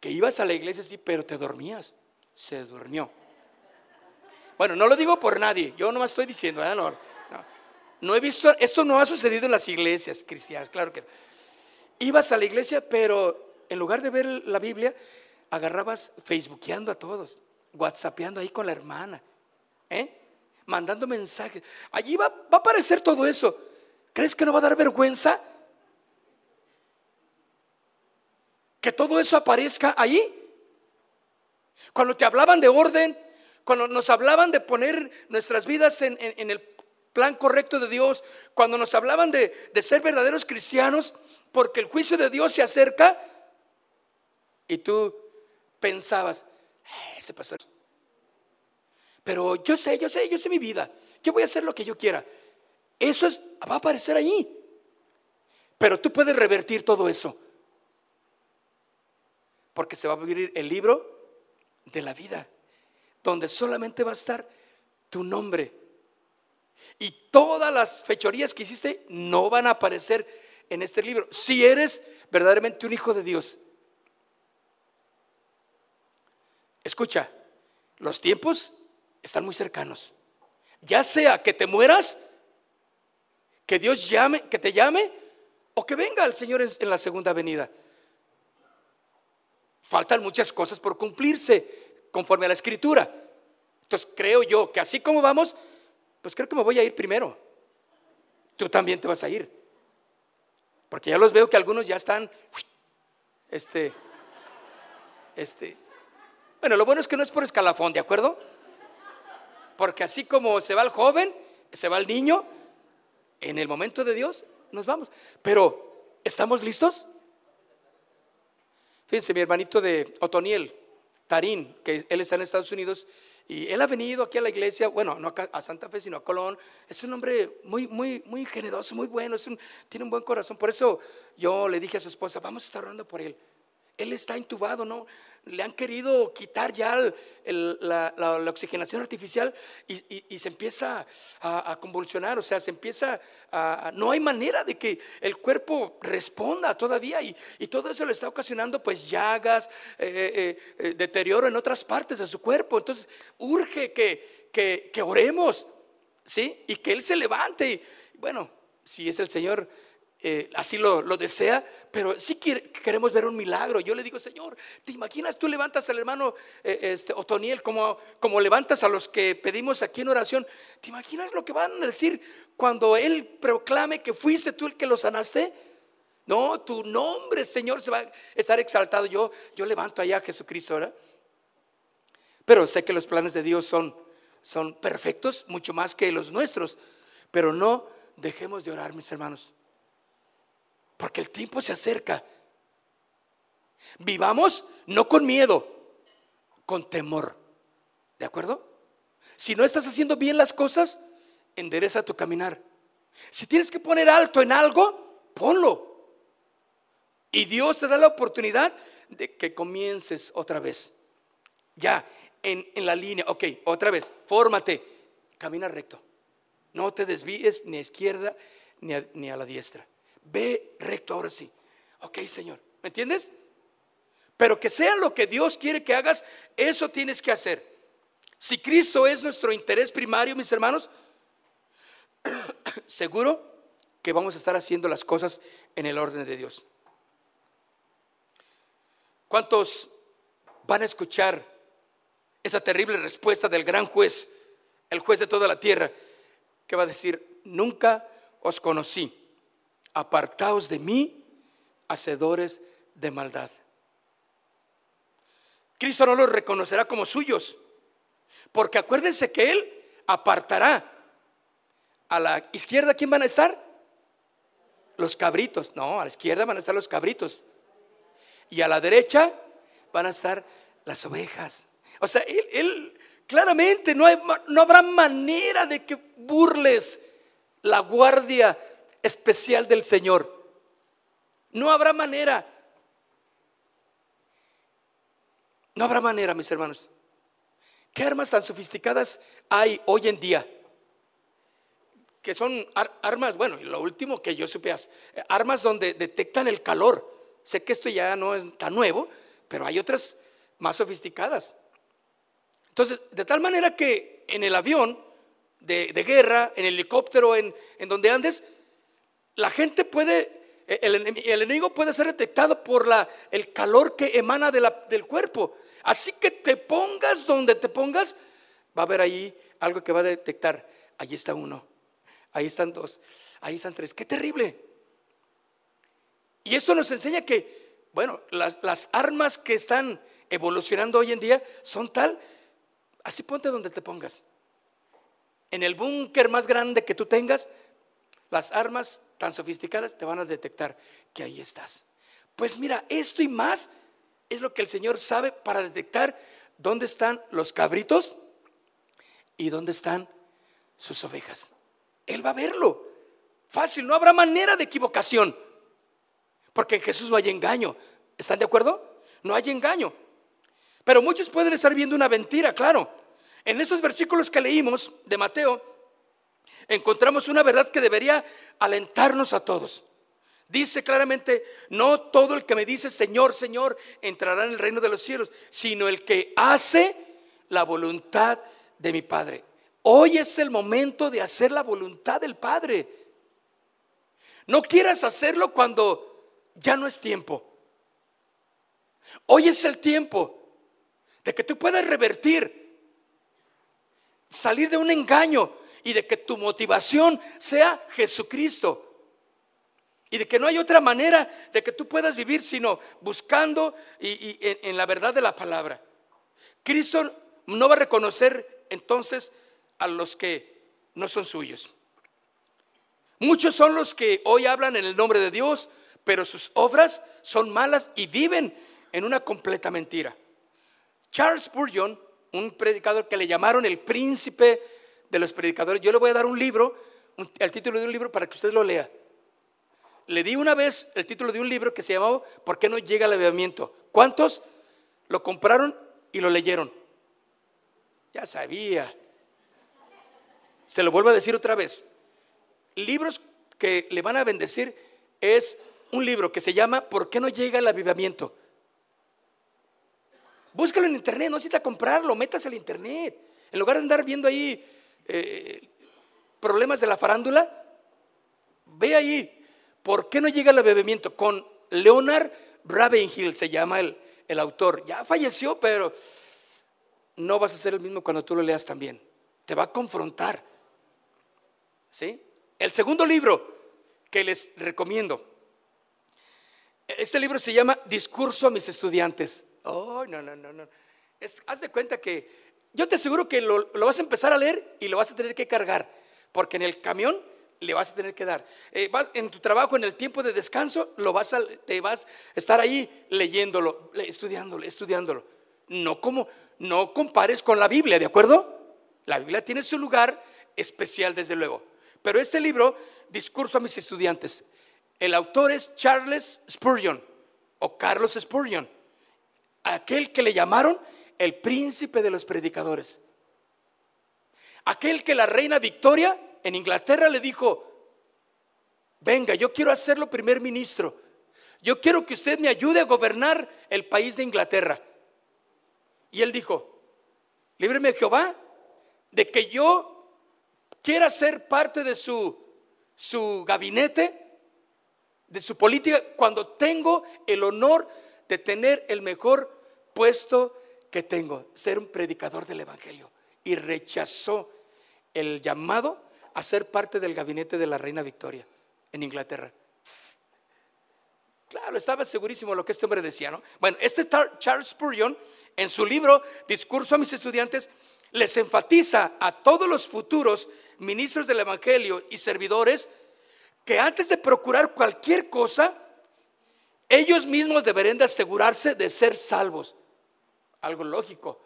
que ibas a la iglesia, sí, pero te dormías. Se durmió. Bueno, no lo digo por nadie, yo no me estoy diciendo, no, no, he visto, esto no ha sucedido en las iglesias cristianas, claro que no. Ibas a la iglesia, pero en lugar de ver la Biblia, agarrabas facebookeando a todos, whatsappeando ahí con la hermana, ¿eh? mandando mensajes. Allí va, va a aparecer todo eso. ¿Crees que no va a dar vergüenza? que todo eso aparezca ahí. Cuando te hablaban de orden, cuando nos hablaban de poner nuestras vidas en, el plan correcto de Dios, cuando nos hablaban de, ser verdaderos cristianos, porque el juicio de Dios se acerca, y tú pensabas, eh, ese pastor, pero yo sé, yo sé, yo sé mi vida, yo voy a hacer lo que yo quiera. Eso es, va a aparecer ahí. Pero tú puedes revertir todo eso. Porque se va a abrir el libro de la vida, donde solamente va a estar tu nombre. Y todas las fechorías que hiciste no van a aparecer en este libro. Si eres verdaderamente un hijo de Dios. Escucha, los tiempos están muy cercanos. Ya sea que te mueras, que Dios llame, que te llame, o que venga el Señor en la segunda venida. Faltan muchas cosas por cumplirse conforme a la escritura. Entonces creo yo que así como vamos, pues creo que me voy a ir primero. Tú también te vas a ir. Porque ya los veo que algunos ya están, este, este. Bueno, lo bueno es que no es por escalafón, ¿de acuerdo? Porque así como se va el joven, se va el niño, en el momento de Dios nos vamos. Pero, ¿estamos listos? Fíjense, mi hermanito de Otoniel, Tarín, que él está en Estados Unidos, y él ha venido aquí a la iglesia, bueno, no a Santa Fe, sino a Colón. Es un hombre muy, muy, muy generoso, muy bueno, es un, tiene un buen corazón. Por eso yo le dije a su esposa, vamos a estar orando por él. Él está intubado, ¿no? Le han querido quitar ya la, oxigenación artificial y, se empieza a, convulsionar, o sea, se empieza a, No hay manera de que el cuerpo responda todavía y, todo eso le está ocasionando pues llagas, eh, eh, eh, deterioro en otras partes de su cuerpo. Entonces, urge que, que oremos, ¿sí? Y que Él se levante. Bueno, si es el Señor eh, así lo, desea, pero sí queremos ver un milagro. Yo le digo, Señor, ¿te imaginas tú levantas al hermano eh, este, Otoniel como, levantas a los que pedimos aquí en oración? ¿Te imaginas lo que van a decir cuando Él proclame que fuiste tú el que lo sanaste? No, tu nombre, Señor, se va a estar exaltado. Yo, yo levanto allá a Jesucristo, ¿verdad? Pero sé que los planes de Dios son, son perfectos, mucho más que los nuestros. Pero no dejemos de orar, mis hermanos. Porque el tiempo se acerca. Vivamos no con miedo, con temor. ¿De acuerdo? Si no estás haciendo bien las cosas, endereza tu caminar. Si tienes que poner alto en algo, ponlo. Y Dios te da la oportunidad de que comiences otra vez. Ya, en, la línea. Ok, otra vez, fórmate. Camina recto. No te desvíes ni a izquierda ni a la diestra. Ve recto ahora sí. Ok, Señor. ¿Me entiendes? Pero que sea lo que Dios quiere que hagas, eso tienes que hacer. Si Cristo es nuestro interés primario, mis hermanos, seguro que vamos a estar haciendo las cosas en el orden de Dios. ¿Cuántos van a escuchar esa terrible respuesta del gran juez, el juez de toda la tierra, que va a decir, nunca os conocí? Apartaos de mí, hacedores de maldad. Cristo no los reconocerá como suyos, porque acuérdense que Él apartará. A la izquierda, ¿quién van a estar? Los cabritos. No, a la izquierda van a estar los cabritos. Y a la derecha van a estar las ovejas. O sea, Él, claramente no, no habrá manera de que burles la guardia especial del Señor. No habrá manera. No habrá manera, mis hermanos. ¿Qué armas tan sofisticadas hay hoy en día? Que son armas, bueno, y lo último que yo supe, armas donde detectan el calor. Sé que esto ya no es tan nuevo, pero hay otras más sofisticadas. Entonces, de tal manera que en el avión de, guerra, en el helicóptero, en, en donde andes, la gente puede, e, el, enemigo puede ser detectado por la, el calor que emana del cuerpo. Así que te pongas donde te pongas, va a haber ahí algo que va a detectar. Ahí está uno, ahí están dos, ahí están tres. ¡Qué terrible! Y esto nos enseña que, bueno, las, las armas que están evolucionando hoy en día son tal, así ponte donde te pongas. En el búnker más grande que tú tengas, las armas tan sofisticadas te van a detectar que ahí estás. Pues mira, esto y más es lo que el Señor sabe para detectar dónde están los cabritos y dónde están sus ovejas. Él va a verlo. Fácil, no habrá manera de equivocación. Porque en Jesús no hay engaño. ¿Están de acuerdo? no hay engaño. Pero muchos pueden estar viendo una mentira, claro. En esos versículos que leímos de Mateo, encontramos una verdad que debería alentarnos a todos. Dice claramente, no todo el que me dice Señor, Señor, entrará en el reino de los cielos, sino el que hace la voluntad de mi Padre. Hoy es el momento de hacer la voluntad del Padre. No quieras hacerlo cuando ya no es tiempo. Hoy es el tiempo de que tú puedas revertir, salir de un engaño y de que tu motivación sea Jesucristo y de que no hay otra manera de que tú puedas vivir sino buscando y, en, la verdad de la palabra. Cristo no va a reconocer entonces a los que no son suyos. Muchos son los que hoy hablan en el nombre de Dios, pero sus obras son malas y viven en una completa mentira. Charles Spurgeon, un predicador que le llamaron el príncipe de los predicadores, yo le voy a dar un libro, el título de un libro para que usted lo lea le di una vez el título de un libro que se llamaba ¿Por qué no llega el avivamiento? ¿Cuántos lo compraron y lo leyeron? Ya sabía. Se lo vuelvo a decir otra vez. Libros que le van a bendecir es un libro que se llama ¿Por qué no llega el avivamiento? Búscalo en internet, no necesita comprarlo, métase al internet. En lugar de andar viendo ahí eh, problemas de la farándula, ve ahí ¿Por qué no llega el bebimiento? Con Leonard Ravenhill se llama el, el autor. Ya falleció, pero no vas a ser el mismo cuando tú lo leas también. Te va a confrontar. ¿Sí? El segundo libro que les recomiendo. Este libro se llama Discurso a mis estudiantes. Oh, no, no, no, no. haz de cuenta que yo te aseguro que lo, vas a empezar a leer y lo vas a tener que cargar, porque en el camión le vas a tener que dar. Eh, en tu trabajo, en el tiempo de descanso, lo vas a, te vas a estar ahí leyéndolo, estudiándolo, estudiándolo. No como, no compares con la Biblia, ¿de acuerdo? La Biblia tiene su lugar especial, desde luego. Pero este libro, Discurso a mis estudiantes, el autor es Charles Spurgeon o Carlos Spurgeon, aquel que le llamaron el príncipe de los predicadores. Aquel que la reina Victoria en Inglaterra le dijo, venga, yo quiero hacerlo primer ministro. Yo quiero que usted me ayude a gobernar el país de Inglaterra. Y él dijo, líbreme Jehová de que yo quiera ser parte de su, su gabinete, de su política, cuando tengo el honor de tener el mejor puesto que tengo, ser un predicador del Evangelio. Y rechazó el llamado a ser parte del gabinete de la reina Victoria en Inglaterra. Claro, estaba segurísimo lo que este hombre decía, ¿no? Bueno, este Charles Spurgeon, en su libro Discurso a mis estudiantes, les enfatiza a todos los futuros ministros del Evangelio y servidores que antes de procurar cualquier cosa, ellos mismos deberían de asegurarse de ser salvos. Algo lógico.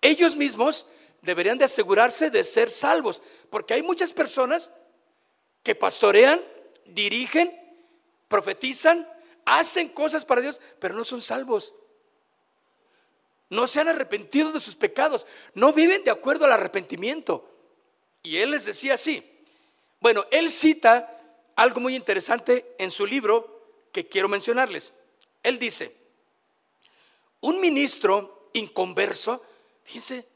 Ellos mismos deberían de asegurarse de ser salvos, porque hay muchas personas que pastorean, dirigen, profetizan, hacen cosas para Dios, pero no son salvos. No se han arrepentido de sus pecados, no viven de acuerdo al arrepentimiento. Y él les decía así. Bueno, él cita algo muy interesante en su libro que quiero mencionarles. Él dice, un ministro inconverso, fíjense,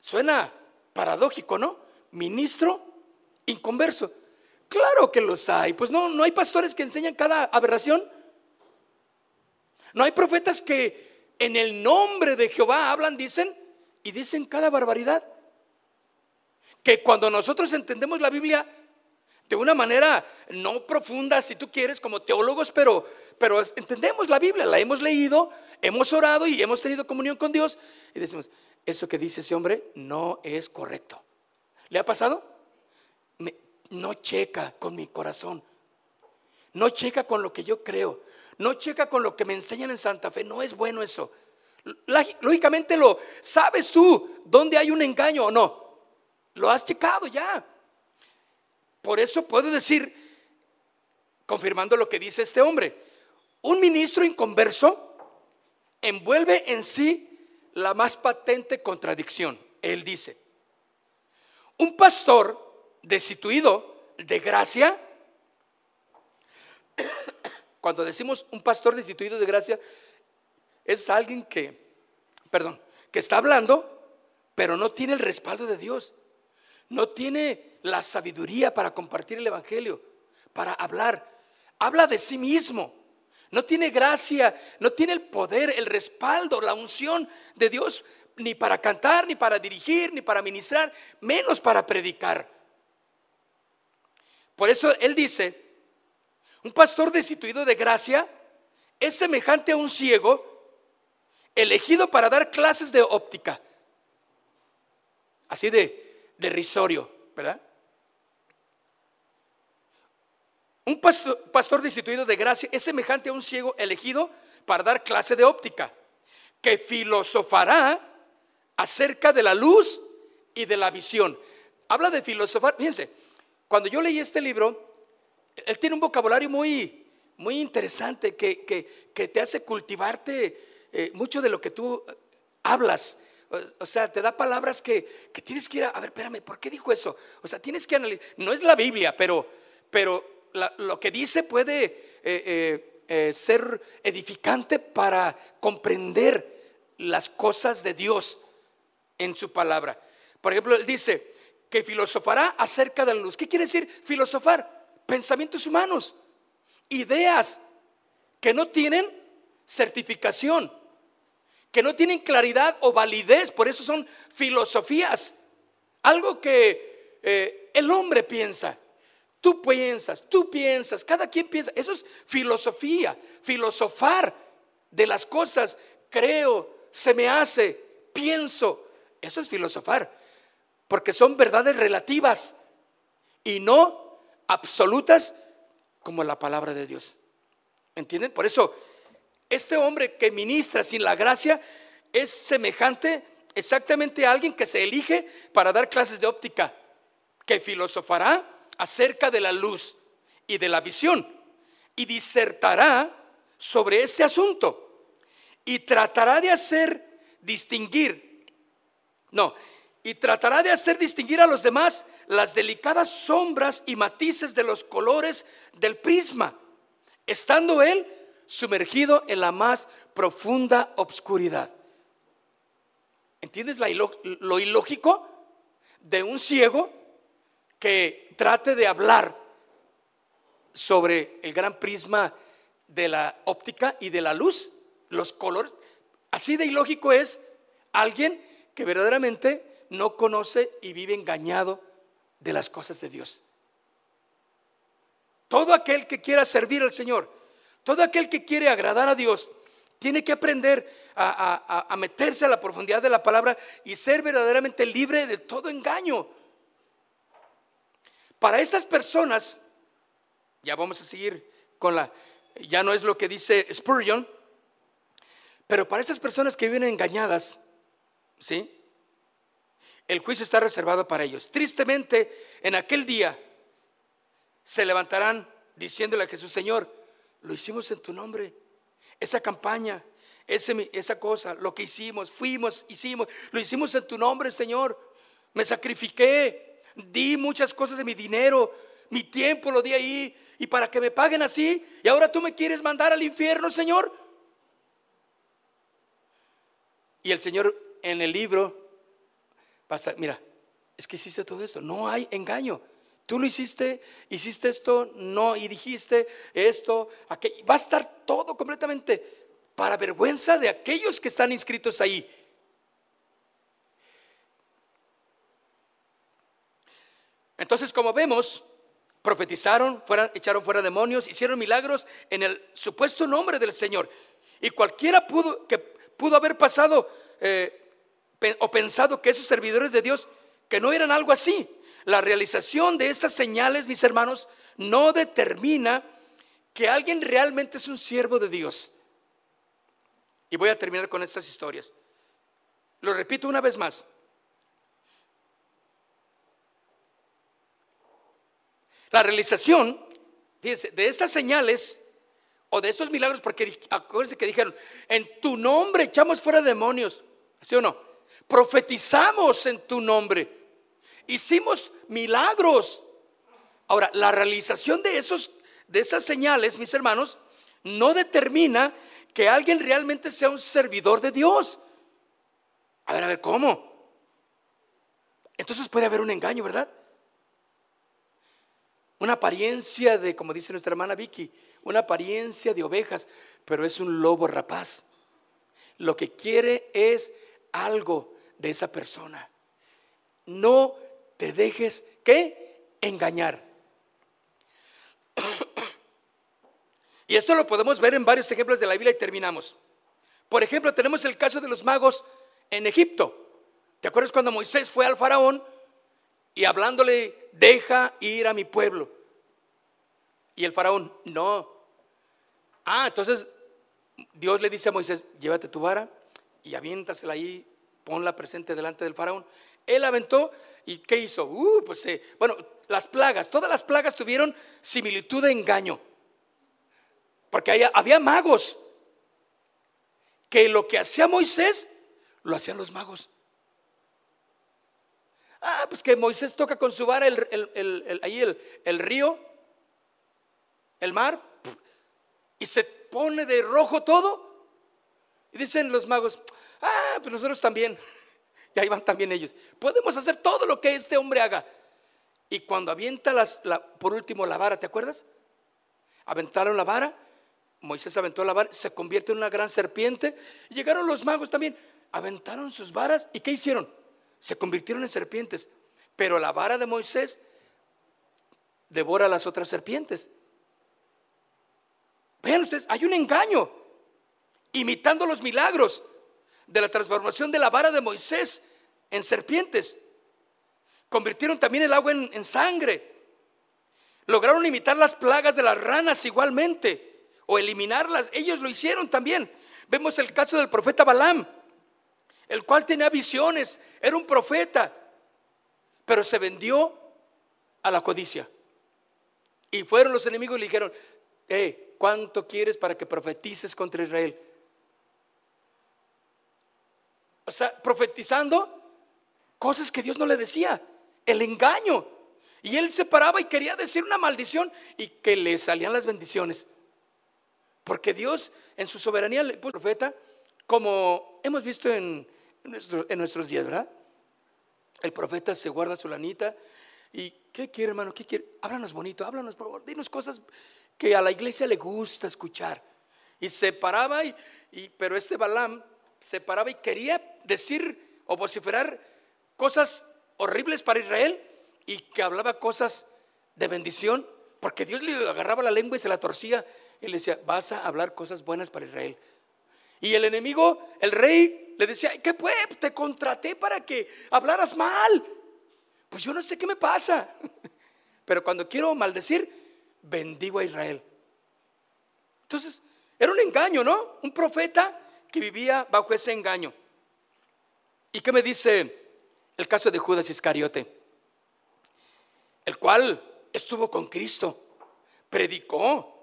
Suena paradójico, ¿no? Ministro inconverso. Claro que los hay. Pues no, no hay pastores que enseñan cada aberración. No hay profetas que en el nombre de Jehová hablan, dicen, y dicen cada barbaridad. Que cuando nosotros entendemos la Biblia de una manera no profunda, si tú quieres, como teólogos, pero, pero entendemos la Biblia, la hemos leído, hemos orado y hemos tenido comunión con Dios, y decimos, eso que dice ese hombre no es correcto. ¿Le ha pasado? no checa con mi corazón. No checa con lo que yo creo. No checa con lo que me enseñan en Santa Fe. No es bueno eso. Lógicamente lo sabes tú dónde hay un engaño o no. Lo has checado ya. Por eso puedo decir, confirmando lo que dice este hombre, un ministro inconverso envuelve en sí la más patente contradicción. Él dice, un pastor destituido de gracia, cuando decimos un pastor destituido de gracia, es alguien que, perdón, que está hablando, pero no tiene el respaldo de Dios, no tiene la sabiduría para compartir el Evangelio, para hablar, habla de sí mismo no tiene gracia, no tiene el poder, el respaldo, la unción de Dios, ni para cantar, ni para dirigir, ni para ministrar, menos para predicar. Por eso Él dice, un pastor destituido de gracia es semejante a un ciego elegido para dar clases de óptica. Así de, de risorio, ¿verdad? Un pastor, destituido de gracia es semejante a un ciego elegido para dar clase de óptica, que filosofará acerca de la luz y de la visión. Habla de filosofar. Fíjense, cuando yo leí este libro, él tiene un vocabulario muy, muy interesante que, te hace cultivarte eh, mucho de lo que tú hablas. O, sea, te da palabras que, tienes que ir a, a, ver, espérame, ¿por qué dijo eso? O sea, tienes que analizar. No es la Biblia, pero, pero lo que dice puede eh, eh, eh, ser edificante para comprender las cosas de Dios en su palabra. Por ejemplo, él dice que filosofará acerca de la luz. ¿Qué quiere decir filosofar? Pensamientos humanos, ideas que no tienen certificación, que no tienen claridad o validez, por eso son filosofías. Algo que el hombre piensa, Tú piensas, tú piensas, cada quien piensa. Eso es filosofía, filosofar de las cosas. Creo, se me hace, pienso. Eso es filosofar, porque son verdades relativas y no absolutas como la palabra de Dios. ¿Entienden? Por eso, este hombre que ministra sin la gracia es semejante exactamente a alguien que se elige para dar clases de óptica, que filosofará acerca de la luz y de la visión y disertará sobre este asunto y tratará de hacer distinguir, no, y tratará de hacer distinguir a los demás las delicadas sombras y matices de los colores del prisma, estando él sumergido en la más profunda obscuridad. ¿Entiendes lo ilógico de un ciego que trate de hablar sobre el gran prisma de la óptica y de la luz, los colores. Así de ilógico es alguien que verdaderamente no conoce y vive engañado de las cosas de Dios. Todo aquel que quiera servir al Señor, todo aquel que quiere agradar a Dios, tiene que aprender a, meterse a la profundidad de la palabra y ser verdaderamente libre de todo engaño. Para estas personas, ya vamos a seguir con la, ya no es lo que dice Spurgeon, pero para estas personas que viven engañadas, ¿sí? El juicio está reservado para ellos. Tristemente, en aquel día se levantarán diciéndole a Jesús, Señor, lo hicimos en tu nombre. Esa campaña, esa cosa, lo que hicimos, fuimos, hicimos, lo hicimos en tu nombre, Señor. Me sacrifiqué, Di muchas cosas de mi dinero, mi tiempo lo di ahí y para que me paguen así. Y ahora tú me quieres mandar al infierno, Señor. Y el Señor en el libro, pasa, mira, es que hiciste todo esto. No hay engaño. Tú lo hiciste, hiciste esto, no, y dijiste esto. Va a estar todo completamente para vergüenza de aquellos que están inscritos ahí. Entonces, como vemos, profetizaron, echaron fuera demonios, hicieron milagros en el supuesto nombre del Señor. Y cualquiera pudo, que pudo haber pasado eh, o pensado que esos servidores de Dios, que no eran algo así. La realización de estas señales, mis hermanos, no determina que alguien realmente es un siervo de Dios. Y voy a terminar con estas historias. Lo repito una vez más. La realización, de estas señales O de estos milagros, porque acuérdense que dijeron, en tu nombre echamos fuera demonios. ¿Sí o no? Profetizamos en tu nombre. Hicimos milagros. Ahora, la realización de, esos, de esas señales, mis hermanos, no determina que alguien realmente sea un servidor de Dios. A ver, a ver, ¿cómo? Entonces puede haber un engaño, ¿verdad? Una apariencia de, como dice nuestra hermana Vicky, una apariencia de ovejas, pero es un lobo rapaz. Lo que quiere es algo de esa persona. No te dejes, ¿qué? Engañar. Y esto lo podemos ver en varios ejemplos de la Biblia y terminamos. Por ejemplo, tenemos el caso de los magos en Egipto. ¿Te acuerdas cuando Moisés fue al faraón y hablándole, deja ir a mi pueblo? Y el faraón, no. Ah, entonces Dios le dice a Moisés, llévate tu vara y aviéntasela ahí, ponla presente delante del faraón. Él aventó y ¿qué hizo? Uh, pues bueno, las plagas, todas las plagas tuvieron similitud de engaño. Porque había magos que lo que hacía Moisés lo hacían los magos. Ah, pues que Moisés toca con su vara el, ahí el, río, el mar, y se pone de rojo todo. Y dicen los magos, ah, pues nosotros también. Y ahí van también ellos. Podemos hacer todo lo que este hombre haga. Y cuando avienta las, por último la vara, ¿te acuerdas? Aventaron la vara Moisés aventó la vara, se convierte en una gran serpiente. Y llegaron los magos también, aventaron sus varas y ¿qué hicieron? Se convirtieron en serpientes. Pero la vara de Moisés devora a las otras serpientes. Vean ustedes, hay un engaño, imitando los milagros de la transformación de la vara de Moisés en serpientes. Convirtieron también el agua en, sangre. Lograron imitar las plagas de las ranas igualmente o eliminarlas. Ellos lo hicieron también. Vemos el caso del profeta Balaam, el cual tenía visiones, era un profeta, pero se vendió a la codicia. Y fueron los enemigos y le dijeron, eh, ¿cuánto quieres para que profetices contra Israel? O sea, profetizando cosas que Dios no le decía, el engaño. Y él se paraba y quería decir una maldición y que le salían las bendiciones. Porque Dios en su soberanía le puso profeta, como hemos visto en, nuestros días, ¿verdad? El profeta se guarda su lanita y ¿qué quiere, hermano? ¿Qué quiere? Háblanos bonito, háblanos, por favor, dinos cosas que a la iglesia le gusta escuchar. Y se paraba, y, pero este Balaam se paraba y quería decir o vociferar cosas horribles para Israel y que hablaba cosas de bendición, porque Dios le agarraba la lengua y se la torcía y le decía, vas a hablar cosas buenas para Israel. Y el enemigo, el rey, le decía, ¿qué pues? Te contraté para que hablaras mal. Pues yo no sé qué me pasa. Pero cuando quiero maldecir, bendigo a Israel. Entonces, era un engaño, ¿no? Un profeta que vivía bajo ese engaño. ¿Y qué me dice el caso de Judas Iscariote? El cual estuvo con Cristo, predicó,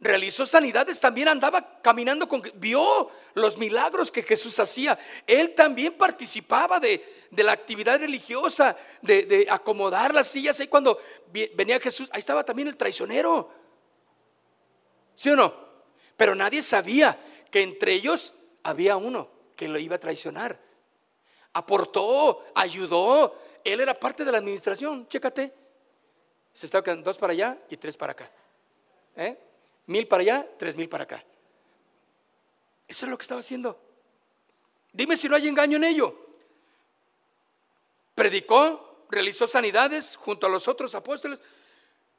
realizó sanidades, también andaba caminando con, vio los milagros que Jesús hacía. Él también participaba de, la actividad religiosa, de, acomodar las sillas. Ahí cuando venía Jesús, ahí estaba también el traicionero. ¿Sí o no? Pero nadie sabía que entre ellos había uno que lo iba a traicionar. Aportó, ayudó. Él era parte de la administración. Chécate. Se estaba quedando dos para allá y tres para acá. ¿Eh? Mil para allá, tres mil para acá. Eso es lo que estaba haciendo. Dime si no hay engaño en ello. Predicó, realizó sanidades junto a los otros apóstoles,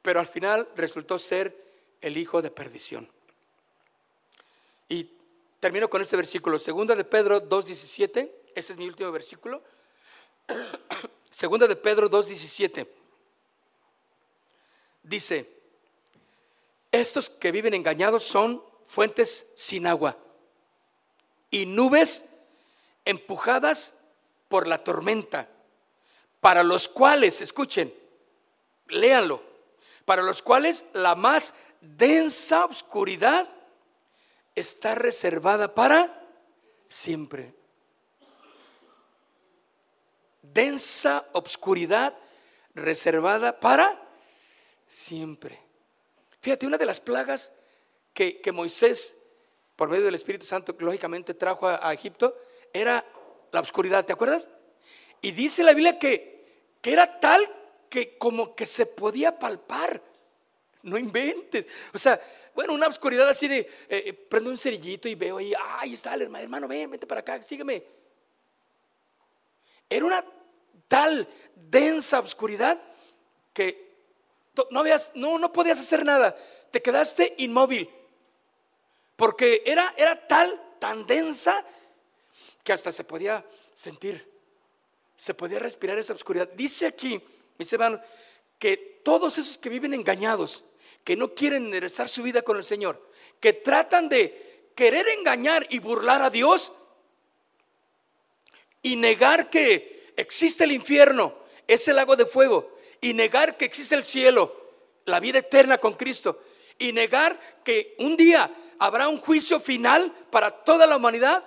pero al final resultó ser el hijo de perdición. Y termino con este versículo, segunda de Pedro 2.17, ese es mi último versículo. Segunda de Pedro 2.17. Dice, estos que viven engañados son fuentes sin agua y nubes empujadas por la tormenta, para los cuales, escuchen, léanlo, para los cuales la más densa oscuridad está reservada para siempre. Densa obscuridad reservada para siempre. Fíjate, una de las plagas que, Moisés, por medio del Espíritu Santo, lógicamente trajo a, Egipto, era la oscuridad, ¿te acuerdas? Y dice la Biblia que, que era tal que como que se podía palpar. No inventes. O sea, bueno, una oscuridad así de, eh, eh, prendo un cerillito y veo ahí, ahí está el hermano, hermano, ven, vente para acá, sígueme. Era una tal densa oscuridad que no, veas, no, no podías hacer nada. Te quedaste inmóvil. Porque era, era tal, tan densa, que hasta se podía sentir, se podía respirar esa oscuridad. Dice aquí, mis hermanos, que todos esos que viven engañados, que no quieren enderezar su vida con el Señor, que tratan de querer engañar y burlar a Dios y negar que existe el infierno, es el lago de fuego, y negar que existe el cielo, la vida eterna con Cristo, y negar que un día habrá un juicio final para toda la humanidad,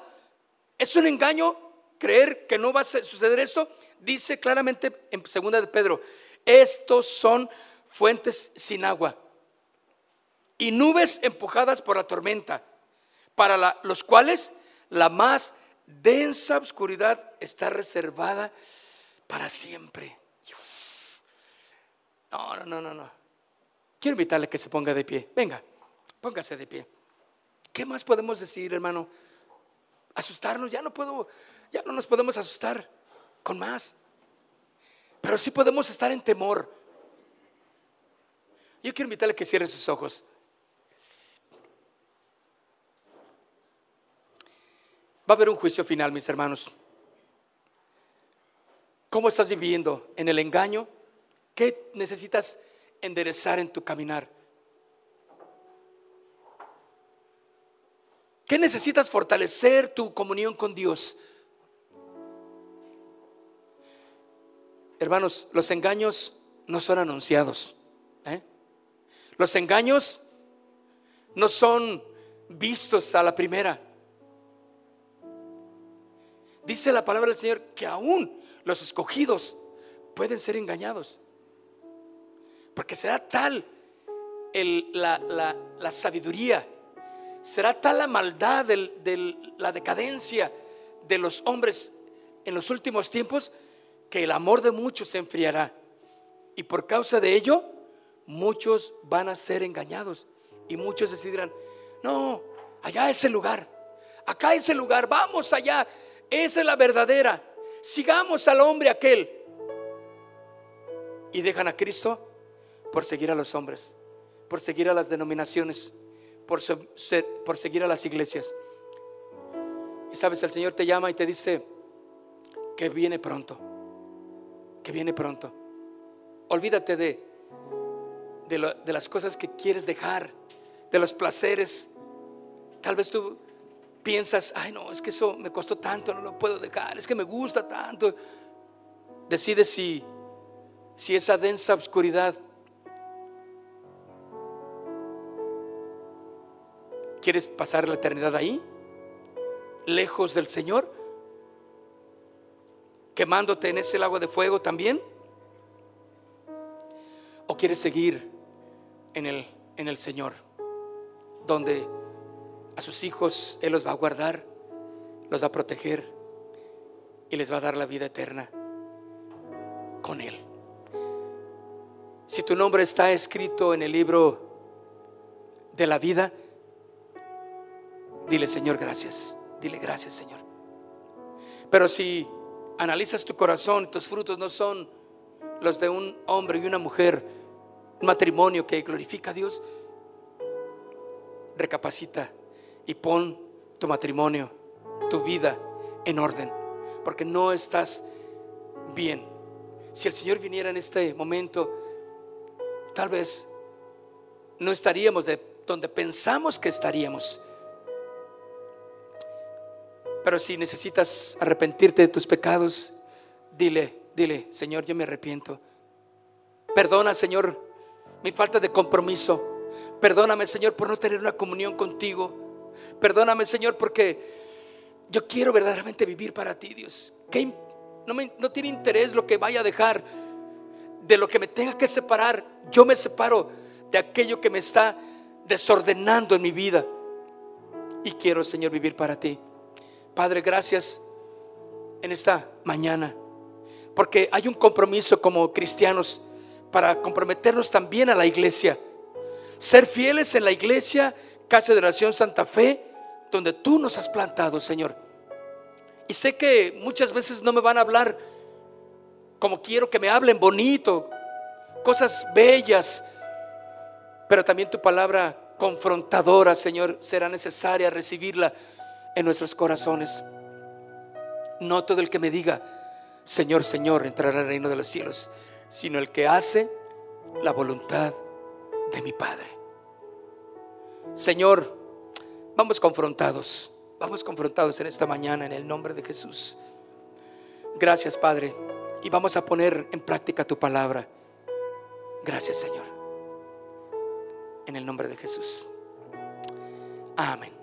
es un engaño creer que no va a suceder esto. Dice claramente en segunda de Pedro, estos son fuentes sin agua y nubes empujadas por la tormenta, para los cuales la más densa oscuridad está reservada para siempre. No, no, no, no, no. Quiero invitarle que se ponga de pie. Venga, póngase de pie. ¿Qué más podemos decir, hermano? Asustarnos, ya no puedo, ya no nos podemos asustar con más. Pero sí podemos estar en temor. Yo quiero invitarle que cierre sus ojos. Va a haber un juicio final, mis hermanos. ¿Cómo estás viviendo? ¿En el engaño? ¿Qué necesitas enderezar en tu caminar? ¿Qué necesitas fortalecer tu comunión con Dios? Hermanos, los engaños no son anunciados. ¿eh? Los engaños no son vistos a la primera. Dice la palabra del Señor que aún los escogidos pueden ser engañados. Porque será tal la, sabiduría, será tal la maldad de la decadencia de los hombres en los últimos tiempos que el amor de muchos se enfriará. Y por causa de ello, muchos van a ser engañados. Y muchos decidirán, no, allá es el lugar, acá es el lugar, vamos allá, esa es la verdadera. Sigamos al hombre aquel. Y dejan a Cristo por seguir a los hombres, por seguir a las denominaciones, por, por seguir a las iglesias. Y sabes, el Señor te llama y te dice que viene pronto, que viene pronto. Olvídate de, de, de las cosas que quieres dejar, de los placeres. Tal vez tú piensas, ay no, es que eso me costó tanto, no lo puedo dejar, es que me gusta tanto. Decide si, si esa densa oscuridad ¿Quieres pasar la eternidad ahí? Lejos del Señor. Quemándote en ese lago de fuego también. ¿O quieres seguir en el, en el Señor? Donde a sus hijos Él los va a guardar, los va a proteger y les va a dar la vida eterna con Él. Si tu nombre está escrito en el libro de la vida, Dile, Señor, gracias. Dile gracias, Señor. Pero si analizas tu corazón, tus frutos no son los de un hombre y una mujer, un matrimonio que glorifica a Dios, recapacita y pon tu matrimonio, tu vida en orden, porque no estás bien. Si el Señor viniera en este momento, tal vez no estaríamos de donde pensamos que estaríamos. Pero si necesitas arrepentirte de tus pecados, dile, dile, Señor, yo me arrepiento. Perdona, Señor, mi falta de compromiso. Perdóname, Señor, por no tener una comunión contigo. Perdóname, Señor, porque yo quiero verdaderamente vivir para ti, Dios. No, no tiene interés lo que vaya a dejar de lo que me tenga que separar. Yo me separo de aquello que me está desordenando en mi vida. Y quiero, Señor, vivir para ti. Padre, gracias en esta mañana. Porque hay un compromiso como cristianos para comprometernos también a la iglesia. Ser fieles en la iglesia, Casa de Oración Santa Fe, donde tú nos has plantado, Señor. Y sé que muchas veces no me van a hablar como quiero que me hablen bonito, cosas bellas, pero también tu palabra confrontadora, Señor, será necesaria recibirla en nuestros corazones. No todo el que me diga, Señor, Señor, entrará al reino de los cielos, sino el que hace la voluntad de mi Padre. Señor, vamos confrontados, vamos confrontados en esta mañana en el nombre de Jesús. Gracias, Padre, y vamos a poner en práctica tu palabra. Gracias, Señor. En el nombre de Jesús. Amén.